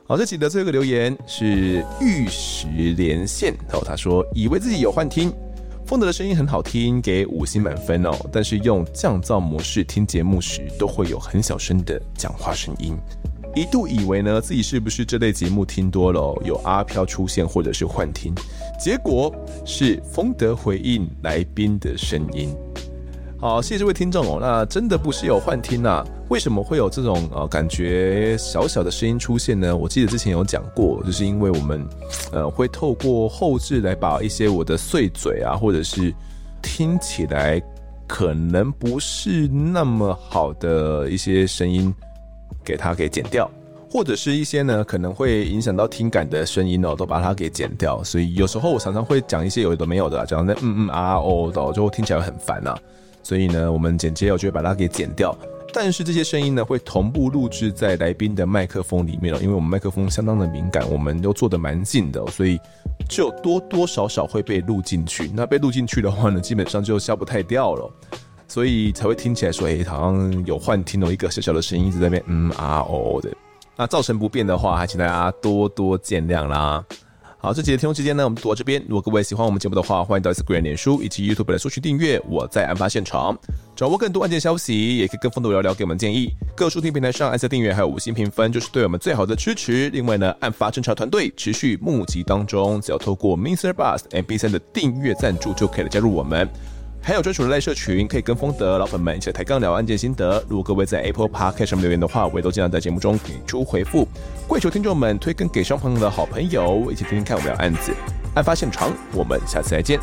好，这期的最后一个留言是玉石连线哦，他说以为自己有幻听，丰德的声音很好听，给五星满分哦，但是用降噪模式听节目时，都会有很小声的讲话声音。一度以为呢，自己是不是这类节目听多了，有阿飘出现或者是幻听，结果是丰德回应来宾的声音。好，谢谢这位听众哦。那真的不是有幻听啊？为什么会有这种呃感觉小小的声音出现呢？我记得之前有讲过，就是因为我们呃会透过后置来把一些我的碎嘴啊，或者是听起来可能不是那么好的一些声音。给它给剪掉，或者是一些呢可能会影响到听感的声音哦，都把它给剪掉。所以有时候我常常会讲一些有的没有的，讲那嗯嗯啊哦的，就听起来很烦啊。所以呢，我们剪接我就会把它给剪掉。但是这些声音呢会同步录制在来宾的麦克风里面了，因为我们麦克风相当的敏感，我们都做的蛮近的，所以就多多少少会被录进去。那被录进去的话呢，基本上就消不太掉了。所以才会听起来说，哎、欸，好像有幻听哦一个小小的声音一直在那边，嗯啊哦的。那造成不便的话，还请大家多多见谅啦。好，这集的听众时间呢，我们读到这边。如果各位喜欢我们节目的话，欢迎到 Instagram、脸书以及 YouTube 来搜寻订阅。我在案发现场，掌握更多案件消息，也可以跟风度聊聊，给我们建议。各收听平台上按下订阅，还有五星评分，就是对我们最好的支持。另外呢，案发侦查团队持续募集当中，只要透过 Mr. Bus MP3 的订阅赞助，就可以来加入我们。还有专属的赖社群，可以跟风德老粉们一起抬杠聊案件心得。如果各位在 Apple Podcast 上留言的话，我也都尽量在节目中给出回复。跪求听众们推更给双方的好朋友，一起听听看我们的案子。案发现场，我们下次再见。